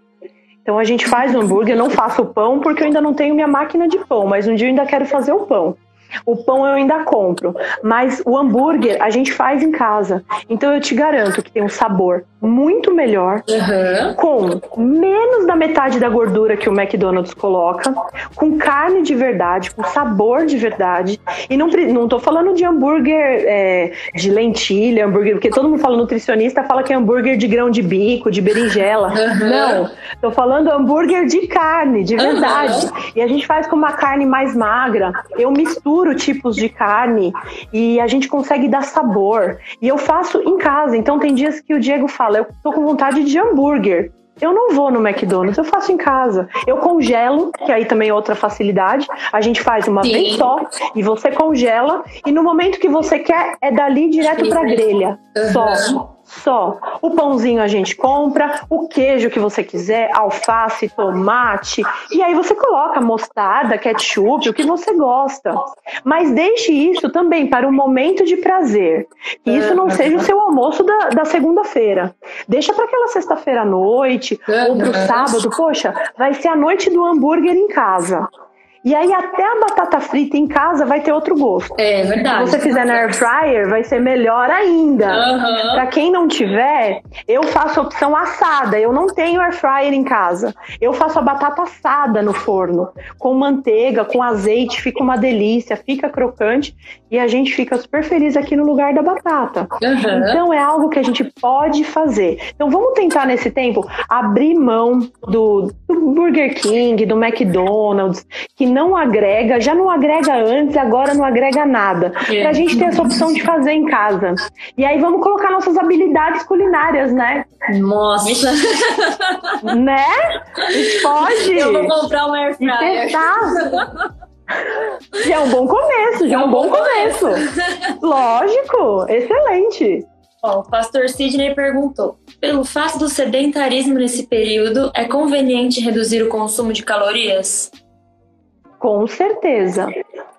Então a gente faz o hambúrguer, eu não faço o pão porque eu ainda não tenho minha máquina de pão, mas um dia eu ainda quero fazer o pão. O pão eu ainda compro, mas o hambúrguer a gente faz em casa. Então eu te garanto que tem um sabor muito melhor, uhum. com menos da metade da gordura que o McDonald's coloca, com carne de verdade, com sabor de verdade. E não, não tô falando de hambúrguer é, de lentilha, hambúrguer, porque todo mundo fala nutricionista, fala que é hambúrguer de grão de bico, de berinjela. Uhum. Não, tô falando hambúrguer de carne, de verdade. Uhum. E a gente faz com uma carne mais magra. Eu misturo misturo tipos de carne e a gente consegue dar sabor. E eu faço em casa. Então tem dias que o Diego fala, eu tô com vontade de hambúrguer. Eu não vou no McDonald's, eu faço em casa. Eu congelo, que aí também é outra facilidade. A gente faz uma Sim. vez só e você congela e no momento que você quer é dali direto para grelha. Uhum. Só só. O pãozinho a gente compra, o queijo que você quiser, alface, tomate, e aí você coloca mostarda, ketchup, o que você gosta. Mas deixe isso também para um momento de prazer. Que isso não seja o seu almoço da, da segunda-feira. Deixa para aquela sexta-feira à noite ou para o sábado. Poxa, vai ser a noite do hambúrguer em casa. E aí até a batata frita em casa vai ter outro gosto. É verdade. Se você fizer na air fryer, vai ser melhor ainda. Uhum. Para quem não tiver, eu faço a opção assada. Eu não tenho air fryer em casa. Eu faço a batata assada no forno, com manteiga, com azeite, fica uma delícia, fica crocante e a gente fica super feliz aqui no lugar da batata. Uhum. Então é algo que a gente pode fazer. Então vamos tentar nesse tempo abrir mão do, do Burger King, do McDonald's, que não agrega, já não agrega antes, agora não agrega nada. É. Pra gente ter essa opção de fazer em casa. E aí vamos colocar nossas habilidades culinárias, né? Nossa! né? Pode! Eu vou comprar um air fryer. Já é um bom começo, já é um, bom, bom começo. começo. Lógico, excelente. Ó, o pastor Sidney perguntou: pelo fato do sedentarismo nesse período, é conveniente reduzir o consumo de calorias? Com certeza,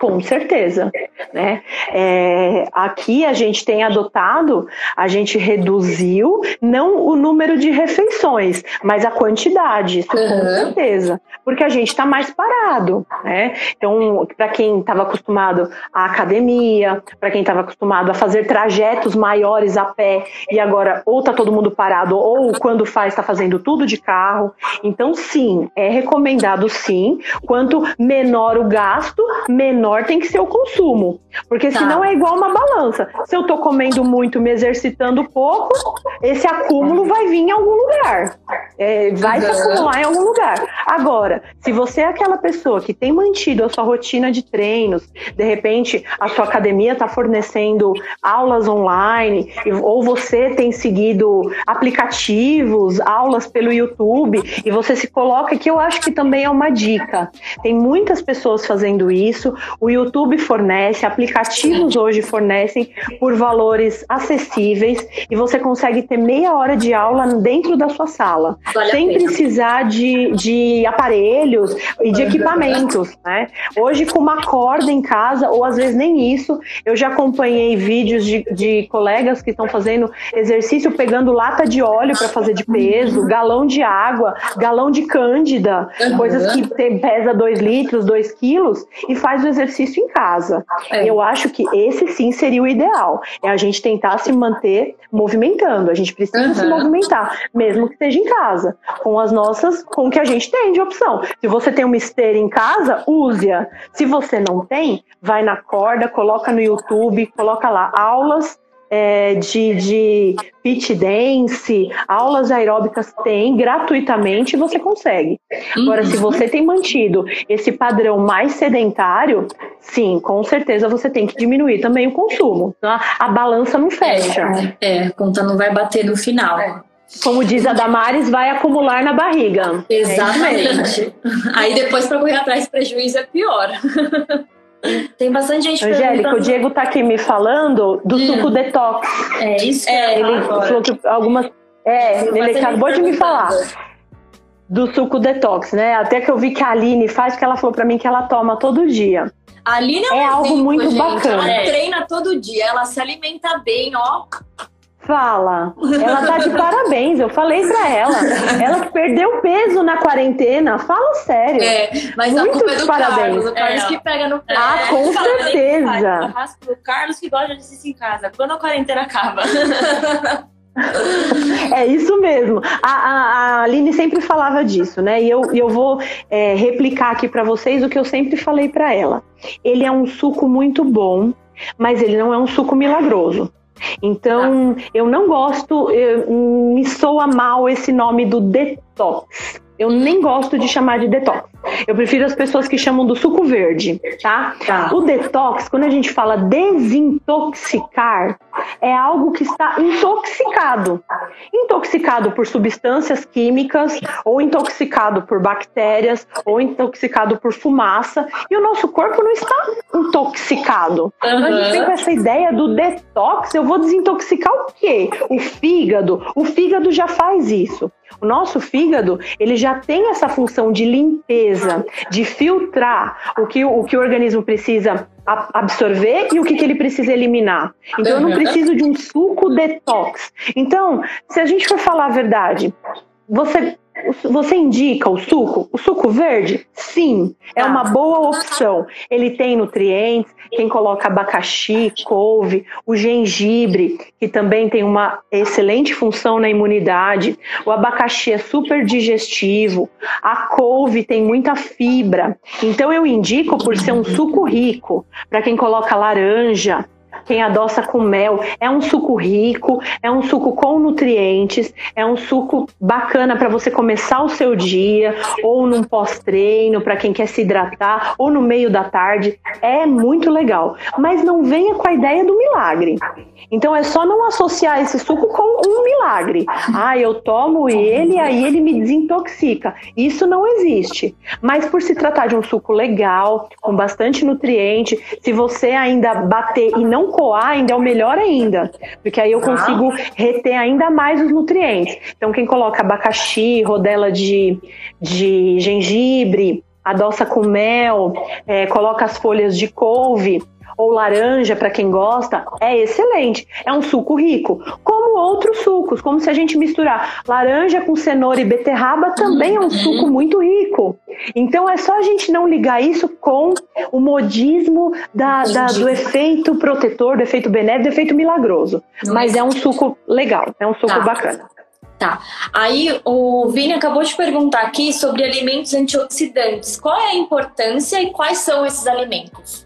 com certeza. Né? É, aqui a gente tem adotado, a gente reduziu não o número de refeições, mas a quantidade, isso uhum. com certeza, porque a gente está mais parado. Né? Então, para quem estava acostumado à academia, para quem estava acostumado a fazer trajetos maiores a pé e agora ou está todo mundo parado ou quando faz está fazendo tudo de carro. Então, sim, é recomendado sim, quanto menor o gasto, menor tem que ser o consumo. Porque tá. senão é igual uma balança. Se eu tô comendo muito, me exercitando pouco, esse acúmulo vai vir em algum lugar. É, vai uhum. se acumular em algum lugar. Agora, se você é aquela pessoa que tem mantido a sua rotina de treinos, de repente a sua academia está fornecendo aulas online, ou você tem seguido aplicativos, aulas pelo YouTube, e você se coloca, que eu acho que também é uma dica. Tem muitas pessoas fazendo isso, o YouTube fornece, aplicativos hoje fornecem por valores acessíveis, e você consegue ter meia hora de aula dentro da sua sala vale sem precisar de, de aparelhos e de equipamentos, né? Hoje, com uma corda em casa, ou às vezes nem isso, eu já acompanhei vídeos de, de colegas que estão fazendo exercício pegando lata de óleo para fazer de peso, galão de água, galão de cândida, coisas que tem, pesa 2 litros, 2 quilos, e faz o exercício em casa. É. Eu acho que esse sim seria o ideal. É a gente tentar se manter movimentando. A gente precisa uhum. se movimentar, mesmo que esteja em casa casa, com as nossas, com o que a gente tem de opção. Se você tem uma esteira em casa, use-a. Se você não tem, vai na corda, coloca no YouTube, coloca lá aulas é, de, de pit dance, aulas aeróbicas tem gratuitamente, você consegue. Agora, se você tem mantido esse padrão mais sedentário, sim, com certeza você tem que diminuir também o consumo. A, a balança não fecha. É, é, a conta não vai bater no final. É. Como diz a Damares, vai acumular na barriga. Exatamente. É Aí depois para correr atrás prejuízo é pior. Tem bastante gente Angélica, o Diego tá aqui me falando do hum. suco detox. É isso? É, ele falou que algumas. É, ele acabou de me falar do suco detox, né? Até que eu vi que a Aline faz, que ela falou para mim que ela toma todo dia. A Aline é, um é exemplo, algo muito gente. bacana. Ela treina todo dia, ela se alimenta bem, ó. Fala. Ela tá de parabéns. Eu falei pra ela. Ela perdeu peso na quarentena. Fala sério. É, mas Muito a culpa é do parabéns. Carlos. O Carlos é. que pega no pé. Ah, com certeza. O Carlos que gosta de exercício em casa. Quando a quarentena acaba. É isso mesmo. A, a, a, Aline sempre falava disso, né? E eu, eu vou é, replicar aqui para vocês o que eu sempre falei para ela. Ele é um suco muito bom, mas ele não é um suco milagroso. Então, tá. eu não gosto, eu, me soa mal esse nome do detox. Eu nem gosto de chamar de detox. Eu prefiro as pessoas que chamam do suco verde, tá? tá? O detox, quando a gente fala desintoxicar, é algo que está intoxicado. Intoxicado por substâncias químicas, ou intoxicado por bactérias, ou intoxicado por fumaça. E o nosso corpo não está intoxicado. Uhum. Então a gente tem essa ideia do detox, eu vou desintoxicar o quê? O fígado. O fígado já faz isso. O nosso fígado, ele já tem essa função de limpeza, de filtrar o que o, que o organismo precisa absorver e o que, que ele precisa eliminar. Então, eu não preciso de um suco detox. Então, se a gente for falar a verdade, você você indica o suco? O suco verde? Sim, é uma boa opção. Ele tem nutrientes, quem coloca abacaxi, couve, o gengibre, que também tem uma excelente função na imunidade. O abacaxi é super digestivo, a couve tem muita fibra. Então eu indico por ser um suco rico, para quem coloca laranja, quem adoça com mel. É um suco rico, é um suco com nutrientes, é um suco bacana para você começar o seu dia, ou num pós-treino, para quem quer se hidratar, ou no meio da tarde. É muito legal. Mas não venha com a ideia do milagre. Então é só não associar esse suco com um milagre. Ah, eu tomo ele, aí ele me desintoxica. Isso não existe. Mas por se tratar de um suco legal, com bastante nutriente, se você ainda bater e não coar, ainda é o melhor ainda. Porque aí eu tá. consigo reter ainda mais os nutrientes. Então quem coloca abacaxi, rodela de, de gengibre, adoça com mel, é, coloca as folhas de couve, ou laranja, para quem gosta, é excelente. É um suco rico. Como outros sucos, como se a gente misturar laranja com cenoura e beterraba, também é um suco muito rico. Então é só a gente não ligar isso com o modismo da, da, do efeito protetor, do efeito benéfico, do efeito milagroso. Mas é um suco legal, é um suco tá. bacana. Tá. Aí o Vini acabou de perguntar aqui sobre alimentos antioxidantes. Qual é a importância e quais são esses alimentos?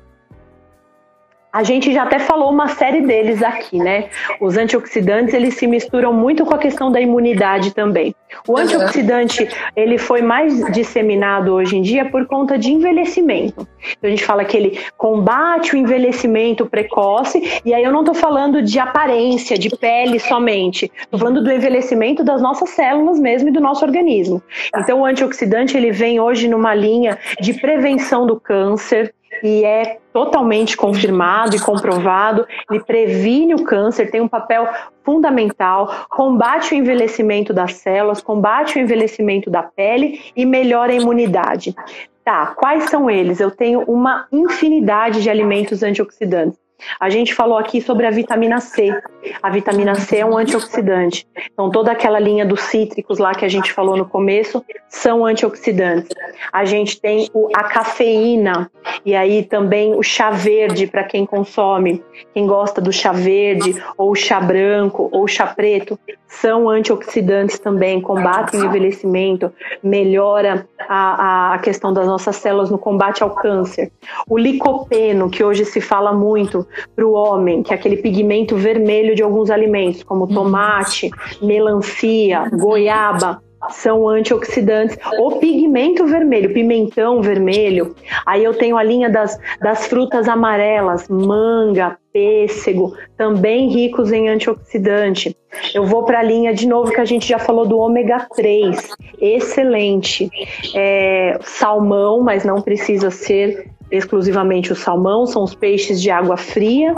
A gente já até falou uma série deles aqui, né? Os antioxidantes, eles se misturam muito com a questão da imunidade também. O antioxidante, ele foi mais disseminado hoje em dia por conta de envelhecimento. Então a gente fala que ele combate o envelhecimento precoce, e aí eu não estou falando de aparência, de pele somente. Estou falando do envelhecimento das nossas células mesmo e do nosso organismo. Então o antioxidante, ele vem hoje numa linha de prevenção do câncer, e é totalmente confirmado e comprovado. Ele previne o câncer, tem um papel fundamental, combate o envelhecimento das células, combate o envelhecimento da pele e melhora a imunidade. Tá, quais são eles? Eu tenho uma infinidade de alimentos antioxidantes. A gente falou aqui sobre a vitamina C. A vitamina C é um antioxidante. Então, toda aquela linha dos cítricos lá que a gente falou no começo são antioxidantes. A gente tem a cafeína e aí também o chá verde para quem consome. Quem gosta do chá verde, ou chá branco, ou chá preto, são antioxidantes também, combatem o envelhecimento, melhora a, a questão das nossas células no combate ao câncer. O licopeno, que hoje se fala muito, para o homem, que é aquele pigmento vermelho de alguns alimentos, como uhum. tomate, melancia, goiaba, são antioxidantes. O pigmento vermelho, pimentão vermelho. Aí eu tenho a linha das, das frutas amarelas, manga, pêssego, também ricos em antioxidante. Eu vou para a linha de novo que a gente já falou do ômega 3, excelente. É, salmão, mas não precisa ser exclusivamente o salmão, são os peixes de água fria.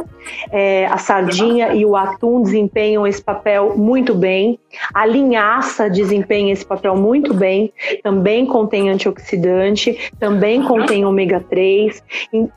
É, a sardinha e o atum desempenham esse papel muito bem. A linhaça desempenha esse papel muito bem. Também contém antioxidante, também contém ômega 3.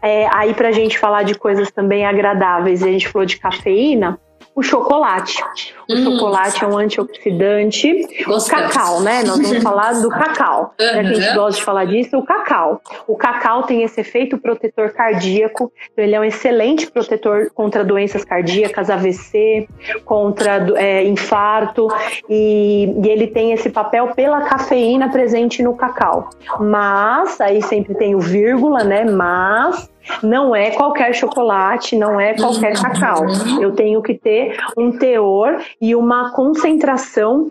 É, aí, para a gente falar de coisas também agradáveis, a gente falou de cafeína o chocolate. O hum. chocolate é um antioxidante. O cacau, né? Nós vamos falar do cacau. Uhum. Que a gente gosta de falar disso, o cacau. O cacau tem esse efeito protetor cardíaco. Então ele é um excelente protetor contra doenças cardíacas, AVC, contra é, infarto. E, e ele tem esse papel pela cafeína presente no cacau. Mas, aí sempre tem o vírgula, né? Mas não é qualquer chocolate, não é qualquer cacau. Eu tenho que ter um teor e uma concentração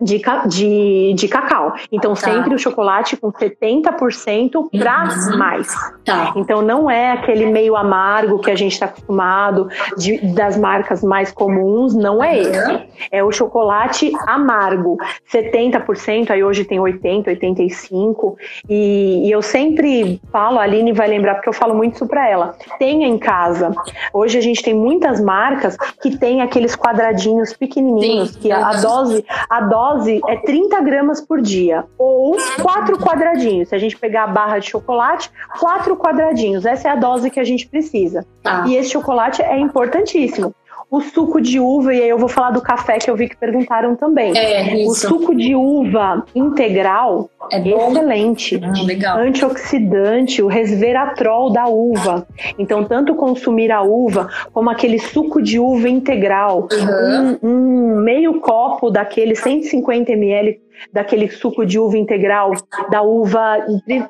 de, de, de cacau. Então, tá. sempre o chocolate com 70% para uhum. mais. Tá. Então, não é aquele meio amargo que a gente está acostumado de, das marcas mais comuns, não é uhum. esse. É o chocolate amargo. 70%, aí hoje tem 80%, 85%. E, e eu sempre falo, a Aline vai lembrar, porque eu falo muito isso para ela. Tenha em casa. Hoje a gente tem muitas marcas que tem aqueles quadradinhos pequenininhos, Sim. que a, a dose, a dose dose é 30 gramas por dia, ou quatro quadradinhos. Se a gente pegar a barra de chocolate, quatro quadradinhos. Essa é a dose que a gente precisa. Ah. E esse chocolate é importantíssimo o suco de uva, e aí eu vou falar do café que eu vi que perguntaram também. É, isso. O suco de uva integral é excelente. Ah, legal. Antioxidante, o resveratrol da uva. Então, tanto consumir a uva como aquele suco de uva integral, uhum. um, um meio copo daquele 150 ml daquele suco de uva integral, da uva,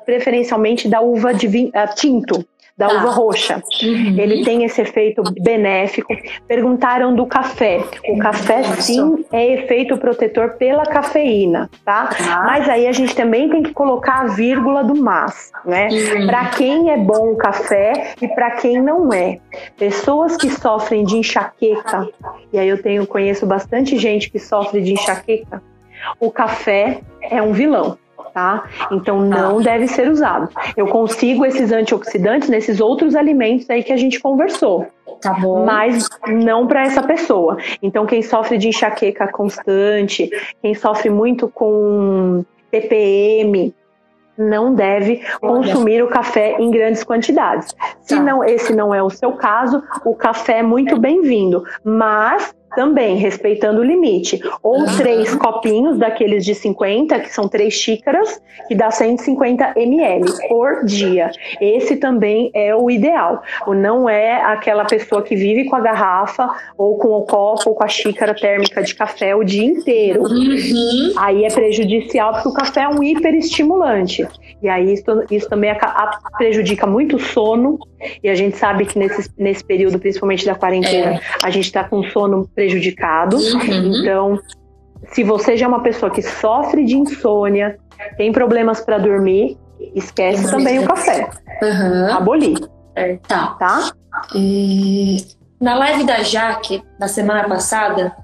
preferencialmente da uva de vinho, uh, tinto da tá. uva roxa. Uhum. Ele tem esse efeito benéfico. Perguntaram do café. O café, sim, é efeito protetor pela cafeína, tá? tá? Mas aí a gente também tem que colocar a vírgula do mas, né? Uhum. Para quem é bom o café e para quem não é. Pessoas que sofrem de enxaqueca, e aí eu tenho conheço bastante gente que sofre de enxaqueca. O café é um vilão tá? Então não tá. deve ser usado. Eu consigo esses antioxidantes nesses outros alimentos aí que a gente conversou. Tá bom. Mas não para essa pessoa. Então quem sofre de enxaqueca constante, quem sofre muito com TPM, não deve consumir o café em grandes quantidades. Se tá. não, esse não é o seu caso, o café é muito bem-vindo, mas também respeitando o limite. Ou três copinhos daqueles de 50, que são três xícaras, que dá 150 ml por dia. Esse também é o ideal. O não é aquela pessoa que vive com a garrafa, ou com o copo, ou com a xícara térmica de café o dia inteiro. Uhum. Aí é prejudicial, porque o café é um hiperestimulante. E aí isso, isso também prejudica muito o sono, e a gente sabe que nesse, nesse período, principalmente da quarentena, é. a gente está com sono prejudicado. Uhum. Então, se você já é uma pessoa que sofre de insônia, tem problemas para dormir, esquece uhum. também o café. Uhum. Abolir. É, tá. tá? E... Na live da Jaque, na semana passada,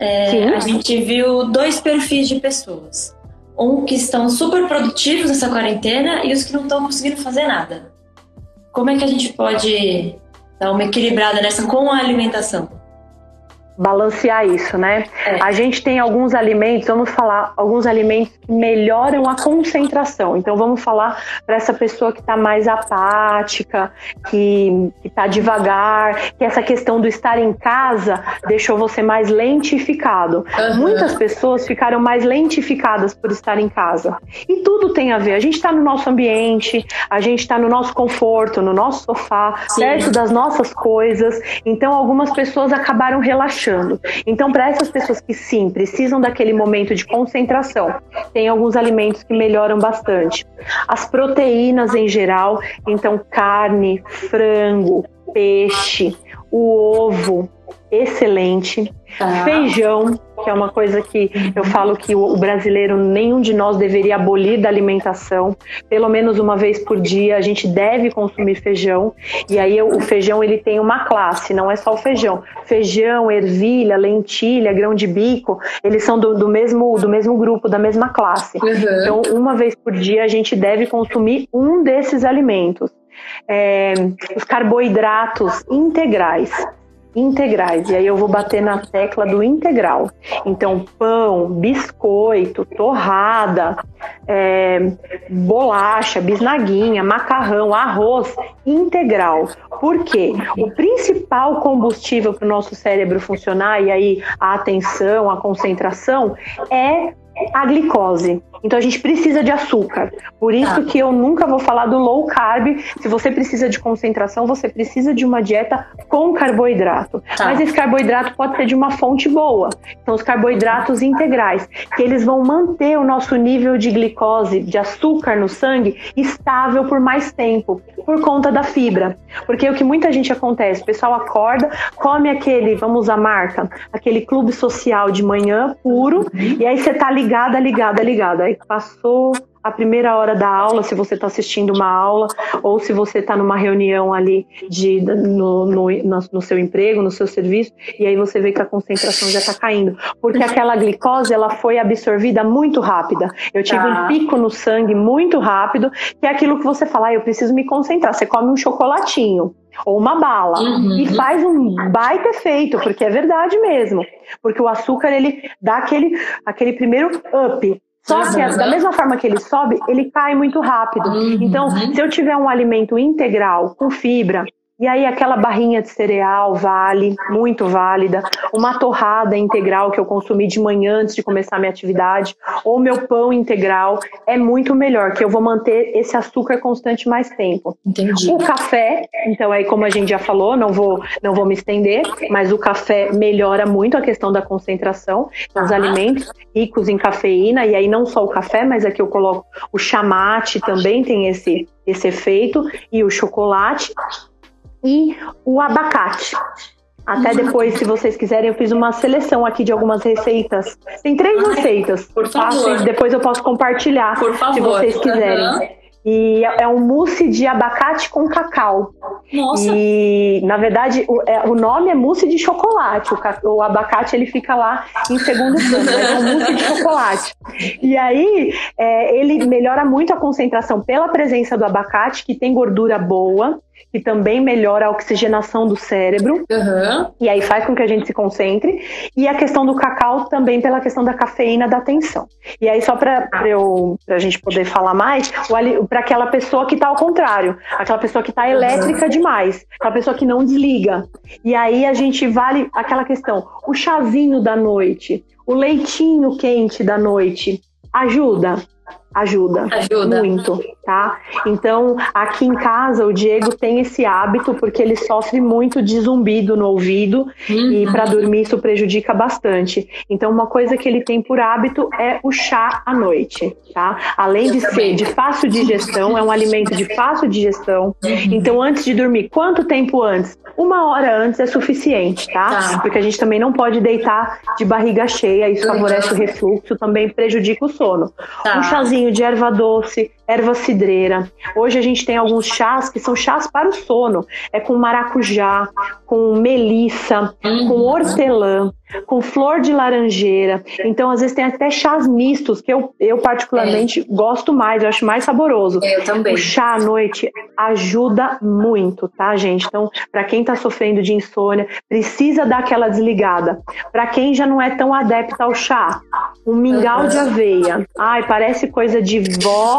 é, a gente viu dois perfis de pessoas. Um que estão super produtivos nessa quarentena e os que não estão conseguindo fazer nada. Como é que a gente pode dar uma equilibrada nessa com a alimentação? Balancear isso, né? É. A gente tem alguns alimentos, vamos falar, alguns alimentos que melhoram a concentração. Então vamos falar para essa pessoa que está mais apática, que está devagar, que essa questão do estar em casa deixou você mais lentificado. Uhum. Muitas pessoas ficaram mais lentificadas por estar em casa. E tudo tem a ver. A gente está no nosso ambiente, a gente está no nosso conforto, no nosso sofá, Sim. perto das nossas coisas. Então algumas pessoas acabaram relaxando Então, para essas pessoas que sim precisam daquele momento de concentração, tem alguns alimentos que melhoram bastante. As proteínas em geral, então carne, frango, peixe, o ovo, excelente. Tá. Feijão, que é uma coisa que eu falo que o brasileiro, nenhum de nós deveria abolir da alimentação. Pelo menos uma vez por dia a gente deve consumir feijão. E aí o feijão ele tem uma classe, não é só o feijão. Feijão, ervilha, lentilha, grão de bico, eles são do, do mesmo, do mesmo grupo, da mesma classe. Uhum. Então, uma vez por dia a gente deve consumir um desses alimentos. É, os carboidratos integrais integrais. E aí eu vou bater na tecla do integral. Então, pão, biscoito, torrada, é, bolacha, bisnaguinha, macarrão, arroz integral. Por quê? O principal combustível para o nosso cérebro funcionar, e aí a atenção, a concentração, é a glicose. Então a gente precisa de açúcar. Por isso tá. que eu nunca vou falar do low carb. Se você precisa de concentração, você precisa de uma dieta com carboidrato. Tá. Mas esse carboidrato pode ser de uma fonte boa. Então os carboidratos integrais, que eles vão manter o nosso nível de glicose, de açúcar no sangue estável por mais tempo, por conta da fibra. Porque o que muita gente acontece, o pessoal acorda, come aquele, vamos usar marca, aquele clube social de manhã puro, e aí você tá ligada, ligada, ligada passou a primeira hora da aula, se você está assistindo uma aula, ou se você está numa reunião ali de, no, no, no, seu emprego, no seu serviço, e aí você vê que a concentração já está caindo. Porque aquela glicose ela foi absorvida muito rápida. Eu tive tá. um pico no sangue muito rápido, que é aquilo que você fala, ah, eu preciso me concentrar. Você come um chocolatinho ou uma bala uhum. e faz um baita efeito, porque é verdade mesmo. Porque o açúcar ele dá aquele, aquele primeiro up só que uhum. da mesma forma que ele sobe, ele cai muito rápido. Uhum. Então, se eu tiver um alimento integral com fibra, e aí aquela barrinha de cereal vale, muito válida, uma torrada integral que eu consumi de manhã antes de começar a minha atividade, ou meu pão integral. É muito melhor, que eu vou manter esse açúcar constante mais tempo. Entendi. O café, então aí como a gente já falou, não vou não vou me estender, mas o café melhora muito a questão da concentração, os alimentos ricos em cafeína. E aí não só o café, mas aqui eu coloco o chamate também tem esse esse efeito. E o chocolate e o abacate. Até depois, se vocês quiserem, eu fiz uma seleção aqui de algumas receitas. Tem três receitas. Por favor. Tá? Depois eu posso compartilhar, Por favor. se vocês quiserem. Uhum. E é um mousse de abacate com cacau. Nossa. E, na verdade, o, é, o nome é mousse de chocolate. O, o, abacate ele fica lá em segundo plano, mas é um mousse de chocolate. E aí, é, ele melhora muito a concentração pela presença do abacate, que tem gordura boa que também melhora a oxigenação do cérebro. Uhum. E aí faz com que a gente se concentre. E a questão do cacau também pela questão da cafeína da atenção. E aí, só para a gente poder falar mais, para aquela pessoa que está ao contrário, aquela pessoa que está elétrica demais, aquela pessoa que não desliga. E aí a gente vale aquela questão: o chazinho da noite, o leitinho quente da noite, ajuda? Ajuda, Ajuda. muito, tá? Então, aqui em casa, o Diego tem esse hábito porque ele sofre muito de zumbido no ouvido Uhum. e para dormir isso prejudica bastante. Então, uma coisa que ele tem por hábito é o chá à noite, tá? Além de ser de fácil digestão, é um alimento de fácil digestão. Então, antes de dormir, quanto tempo antes? Uma hora antes é suficiente, tá? Tá. Porque a gente também não pode deitar de barriga cheia, isso Uhum. favorece o refluxo, também prejudica o sono. Tá. Um chazinho de erva doce, erva cidreira. Hoje a gente tem alguns chás que são chás para o sono. É com maracujá, com melissa, Uhum. com hortelã, com flor de laranjeira. Então, às vezes tem até chás mistos, que eu, eu particularmente gosto mais, eu acho mais saboroso. Eu também. O chá à noite ajuda muito, tá, gente? Então, para quem tá sofrendo de insônia, precisa dar aquela desligada. Para quem já não é tão adepta ao chá, um mingau de aveia. Ai, parece coisa de vó,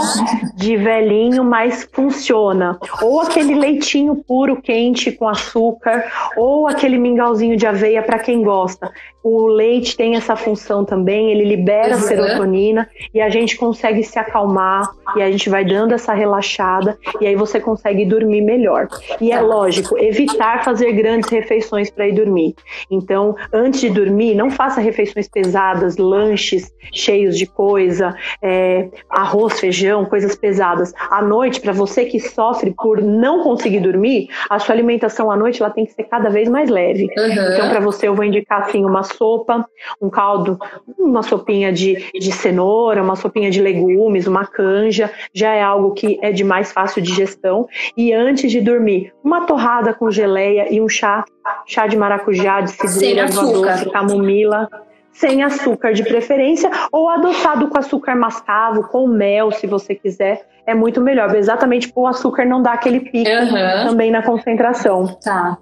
de velhinho, mas funciona. Ou aquele leitinho puro quente com açúcar, ou aquele mingauzinho de aveia para quem gosta. O leite tem essa função também, ele libera Uhum. serotonina e a gente consegue se acalmar e a gente vai dando essa relaxada e aí você consegue dormir melhor. E é lógico, evitar fazer grandes refeições para ir dormir. Então, antes de dormir, não faça refeições pesadas, lanches cheios de coisa, é, arroz, feijão, coisas pesadas. À noite, para você que sofre por não conseguir dormir, a sua alimentação à noite ela tem que ser cada vez mais leve. Uhum. Então, para você, eu vou indicar assim uma sopa, um caldo, uma sopinha de, de cenoura, uma sopinha de legumes, uma canja, já é algo que é de mais fácil digestão. E antes de dormir, uma torrada com geleia e um chá, chá de maracujá, de cidreira, doce, camomila. Sem açúcar de preferência, ou adoçado com açúcar mascavo, com mel, se você quiser, é muito melhor. Exatamente para o açúcar não dar aquele pico Uhum. também na concentração. Tá.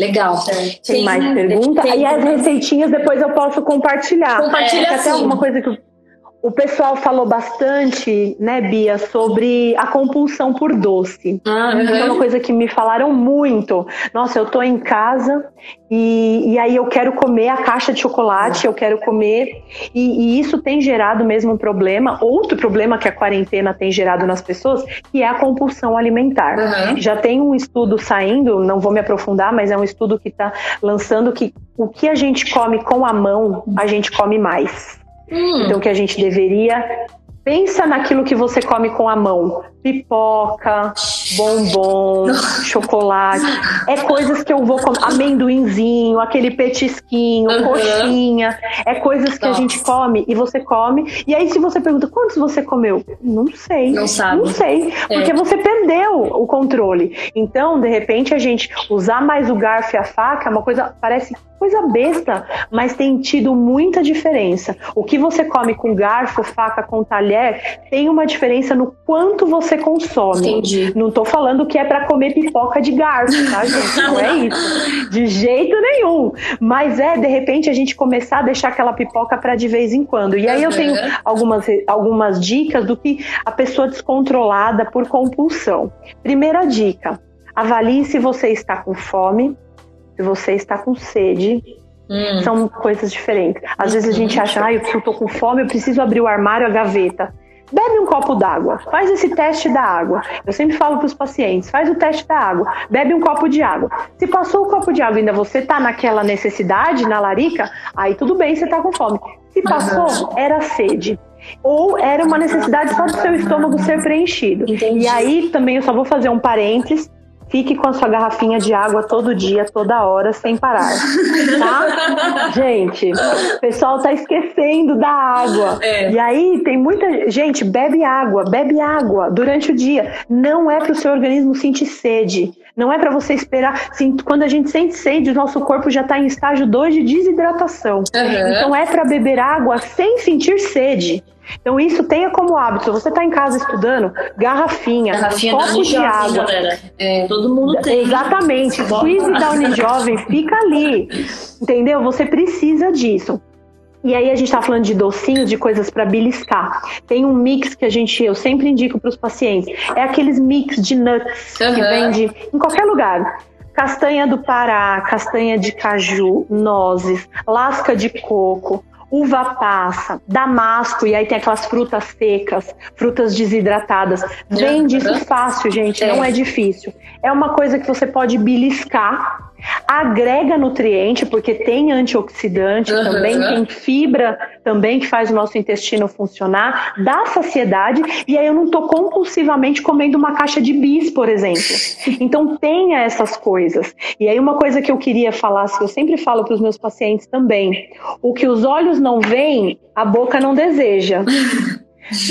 Legal. Tem mais pergunta? Tem. E as receitinhas depois eu posso compartilhar. Compartilha É, que até sim. uma coisa que o- o pessoal falou bastante, né, Bia, sobre a compulsão por doce. Ah, Isso é uma uhum. coisa que me falaram muito. Nossa, eu tô em casa e, e aí eu quero comer a caixa de chocolate, eu quero comer. E, e isso tem gerado mesmo um problema. Outro problema que a quarentena tem gerado nas pessoas, que é a compulsão alimentar. Uhum. Já tem um estudo saindo, não vou me aprofundar, mas é um estudo que está lançando que o que a gente come com a mão, a gente come mais. Hum. Então, que a gente deveria. Pensa naquilo que você come com a mão: pipoca, bombom, chocolate. É coisas que eu vou comer. Amendoinzinho, aquele petisquinho, Uhum. coxinha. É coisas que a Nossa. gente come e você come. E aí, se você pergunta quantos você comeu? Não sei. Não sabe. Não sei. Porque É. você perdeu o controle. Então, de repente, a gente usar mais o garfo e a faca é uma coisa, parece coisa besta, mas tem tido muita diferença. O que você come com garfo, faca, com talher, tem uma diferença no quanto você consome. Entendi. Não tô falando que é para comer pipoca de garfo, tá, gente? Não é isso. De jeito nenhum. Mas é, de repente, a gente começar a deixar aquela pipoca para de vez em quando. E aí eu tenho algumas, algumas dicas do que a pessoa descontrolada por compulsão. Primeira dica: avalie se você está com fome, se você está com sede. Hum. São coisas diferentes. Às vezes a gente acha, ah, eu estou com fome, eu preciso abrir o armário, a gaveta. Bebe um copo d'água, faz esse teste da água. Eu sempre falo para os pacientes: faz o teste da água, bebe um copo de água. Se passou o copo de água e ainda você está naquela necessidade, na larica, aí tudo bem, você está com fome. Se passou, era sede. Ou era uma necessidade só do seu estômago ser preenchido. Entendi. E aí também eu só vou fazer um parênteses. Fique com a sua garrafinha de água todo dia, toda hora, sem parar. Tá? Gente, o pessoal tá esquecendo da água. É. E aí tem muita. Gente, bebe água, bebe água durante o dia. Não é para o seu organismo sentir sede. Não é para você esperar. Sim, quando a gente sente sede, o nosso corpo já está em estágio 2 de desidratação. Uhum. Então é para beber água sem sentir sede. Então isso tenha como hábito. Você está em casa estudando, garrafinha, Garrafinha copo de água. galera. É, todo mundo tem. Exatamente. Squeeze da Unijovem fica ali. Entendeu? Você precisa disso. E aí a gente tá falando de docinhos, de coisas para beliscar. Tem um mix que a gente, eu sempre indico para os pacientes. É aqueles mix de nuts que Uhum. vende em qualquer lugar. Castanha do Pará, castanha de caju, nozes, lasca de coco, uva passa, damasco, e aí tem aquelas frutas secas, frutas desidratadas. Vende isso fácil, gente, não é difícil. É uma coisa que você pode beliscar agrega nutriente, porque tem antioxidante uhum. também, tem fibra também que faz o nosso intestino funcionar, dá saciedade, e aí eu não estou compulsivamente comendo uma caixa de bis, por exemplo. Então tenha essas coisas. E aí uma coisa que eu queria falar, que eu sempre falo para os meus pacientes também, o que os olhos não veem, a boca não deseja.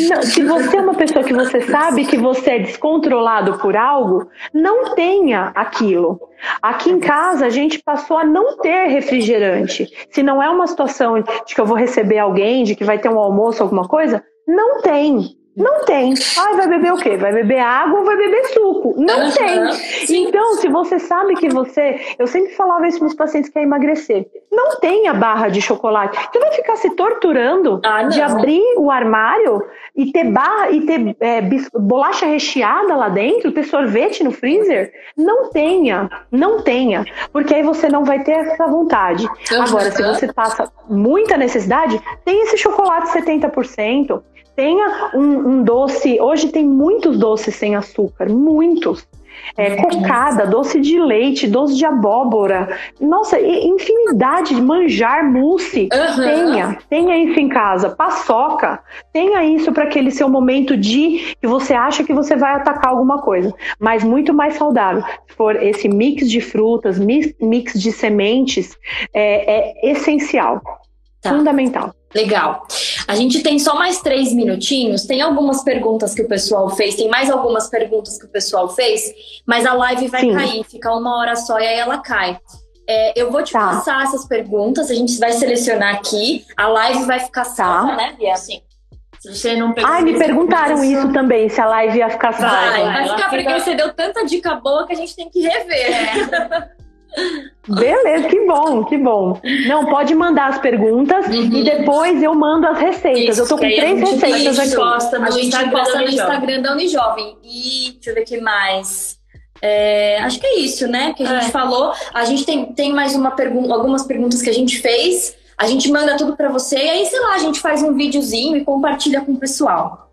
Não, se você é uma pessoa que você sabe que você é descontrolado por algo, não tenha aquilo. Aqui em casa a gente passou a não ter refrigerante. Se não é uma situação de que eu vou receber alguém, de que vai ter um almoço, alguma coisa, não tem. Não tem. Ai, vai beber o quê? Vai beber água ou vai beber suco? Não uhum. tem. Sim. Então, se você sabe que você. Eu sempre falava isso para os pacientes que querem emagrecer. Não tem a barra de chocolate. Você vai ficar se torturando ah, de abrir o armário e ter barra e ter é, bolacha recheada lá dentro, ter sorvete no freezer? Não tenha. Não tenha. Porque aí você não vai ter essa vontade. Agora, se você passa muita necessidade, tem esse chocolate 70% tenha um, um, doce. Hoje tem muitos doces sem açúcar, muitos. É, cocada, doce de leite, doce de abóbora, nossa, infinidade de manjar, mousse. Uhum. Tenha, tenha isso em casa. Paçoca, tenha isso para aquele seu momento de que você acha que você vai atacar alguma coisa, mas muito mais saudável. Se for esse mix de frutas, mix, mix de sementes, é, é essencial, tá. fundamental. Legal. A gente tem só mais três minutinhos. Tem algumas perguntas que o pessoal fez, tem mais algumas perguntas que o pessoal fez, mas a live vai Sim. cair, fica uma hora só e aí ela cai. É, eu vou te tá. passar essas perguntas, a gente vai selecionar aqui. A live vai ficar salva, tá. né, Bia? Sim. Se você não Ai, me perguntaram isso também, se a live ia ficar salva. Vai, vai ficar, porque fica... você deu tanta dica boa que a gente tem que rever. É. Beleza, que bom, que bom. Não, pode mandar as perguntas uhum. e depois eu mando as receitas. Isso, eu tô com três receitas aqui. Posta no a gente Instagram posta no Instagram da Unijovem. E deixa eu ver o que mais. É, acho que é isso, né? Que a gente é. falou. A gente tem, tem mais uma pergunta, algumas perguntas que a gente fez. A gente manda tudo para você e aí, sei lá, a gente faz um videozinho e compartilha com o pessoal.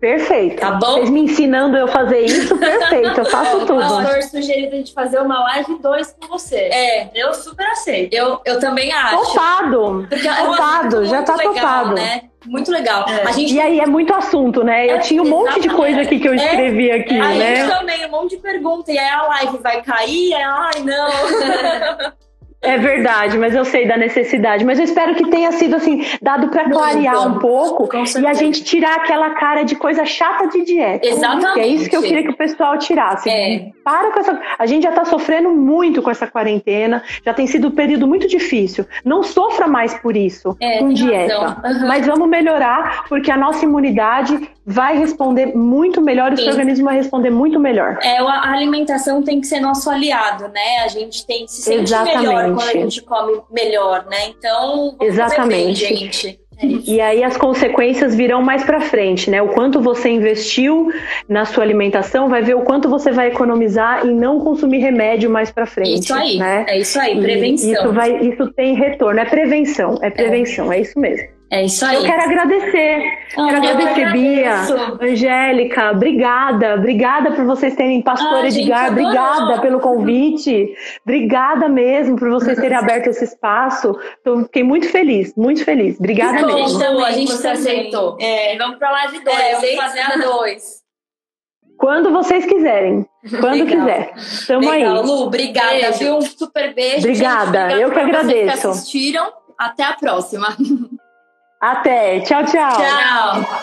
Perfeito. Tá bom? Vocês me ensinando eu fazer isso, perfeito. Eu faço tudo. O pastor sugeriu a gente fazer uma live dois com você. É, eu super aceito. Eu, eu também acho. Topado. Porque é topado, já tá legal, topado. Né? Muito legal. É. A gente... E aí é muito assunto, né? Eu é, tinha um exatamente. monte de coisa aqui que eu escrevi é, aqui, a né? A gente também, um monte de perguntas. E aí a live vai cair, aí, ai, não. É verdade, mas eu sei da necessidade. Mas eu espero que tenha sido assim, dado para clarear um pouco e a gente tirar aquela cara de coisa chata de dieta. Exatamente. Que é isso que eu queria que o pessoal tirasse. É. Para com essa. A gente já está sofrendo muito com essa quarentena, já tem sido um período muito difícil. Não sofra mais por isso, é, com dieta. Uhum. Mas vamos melhorar, porque a nossa imunidade vai responder muito melhor, o seu organismo vai responder muito melhor. É, a alimentação tem que ser nosso aliado, né? A gente tem que se sentir Exatamente. melhor quando a gente come melhor, né? Então, Exatamente. Bem, gente. É e aí as consequências virão mais para frente, né? O quanto você investiu na sua alimentação vai ver o quanto você vai economizar em não consumir remédio mais para frente. Isso aí, né? é isso aí, prevenção. E isso vai, isso tem retorno, é prevenção, é prevenção, é, é isso mesmo. É isso aí. Eu quero agradecer. Ah, quero agradecer, Bia, Angélica. Obrigada. Obrigada por vocês terem, Pastor ah, Edgar. Gente, obrigada pelo convite. Obrigada mesmo por vocês terem aberto esse espaço. Tô, fiquei muito feliz, muito feliz. Obrigada bom, mesmo. Também, a gente se aceitou. É, vamos pra live 2. É, vamos fazer a 2. Quando vocês quiserem. Quando Legal. quiser. Tamo Legal. aí. Lu, obrigada. Viu? Um super beijo. Obrigada. Gente, eu que agradeço. Que assistiram. Até a próxima. Até. Tchau, tchau. Tchau.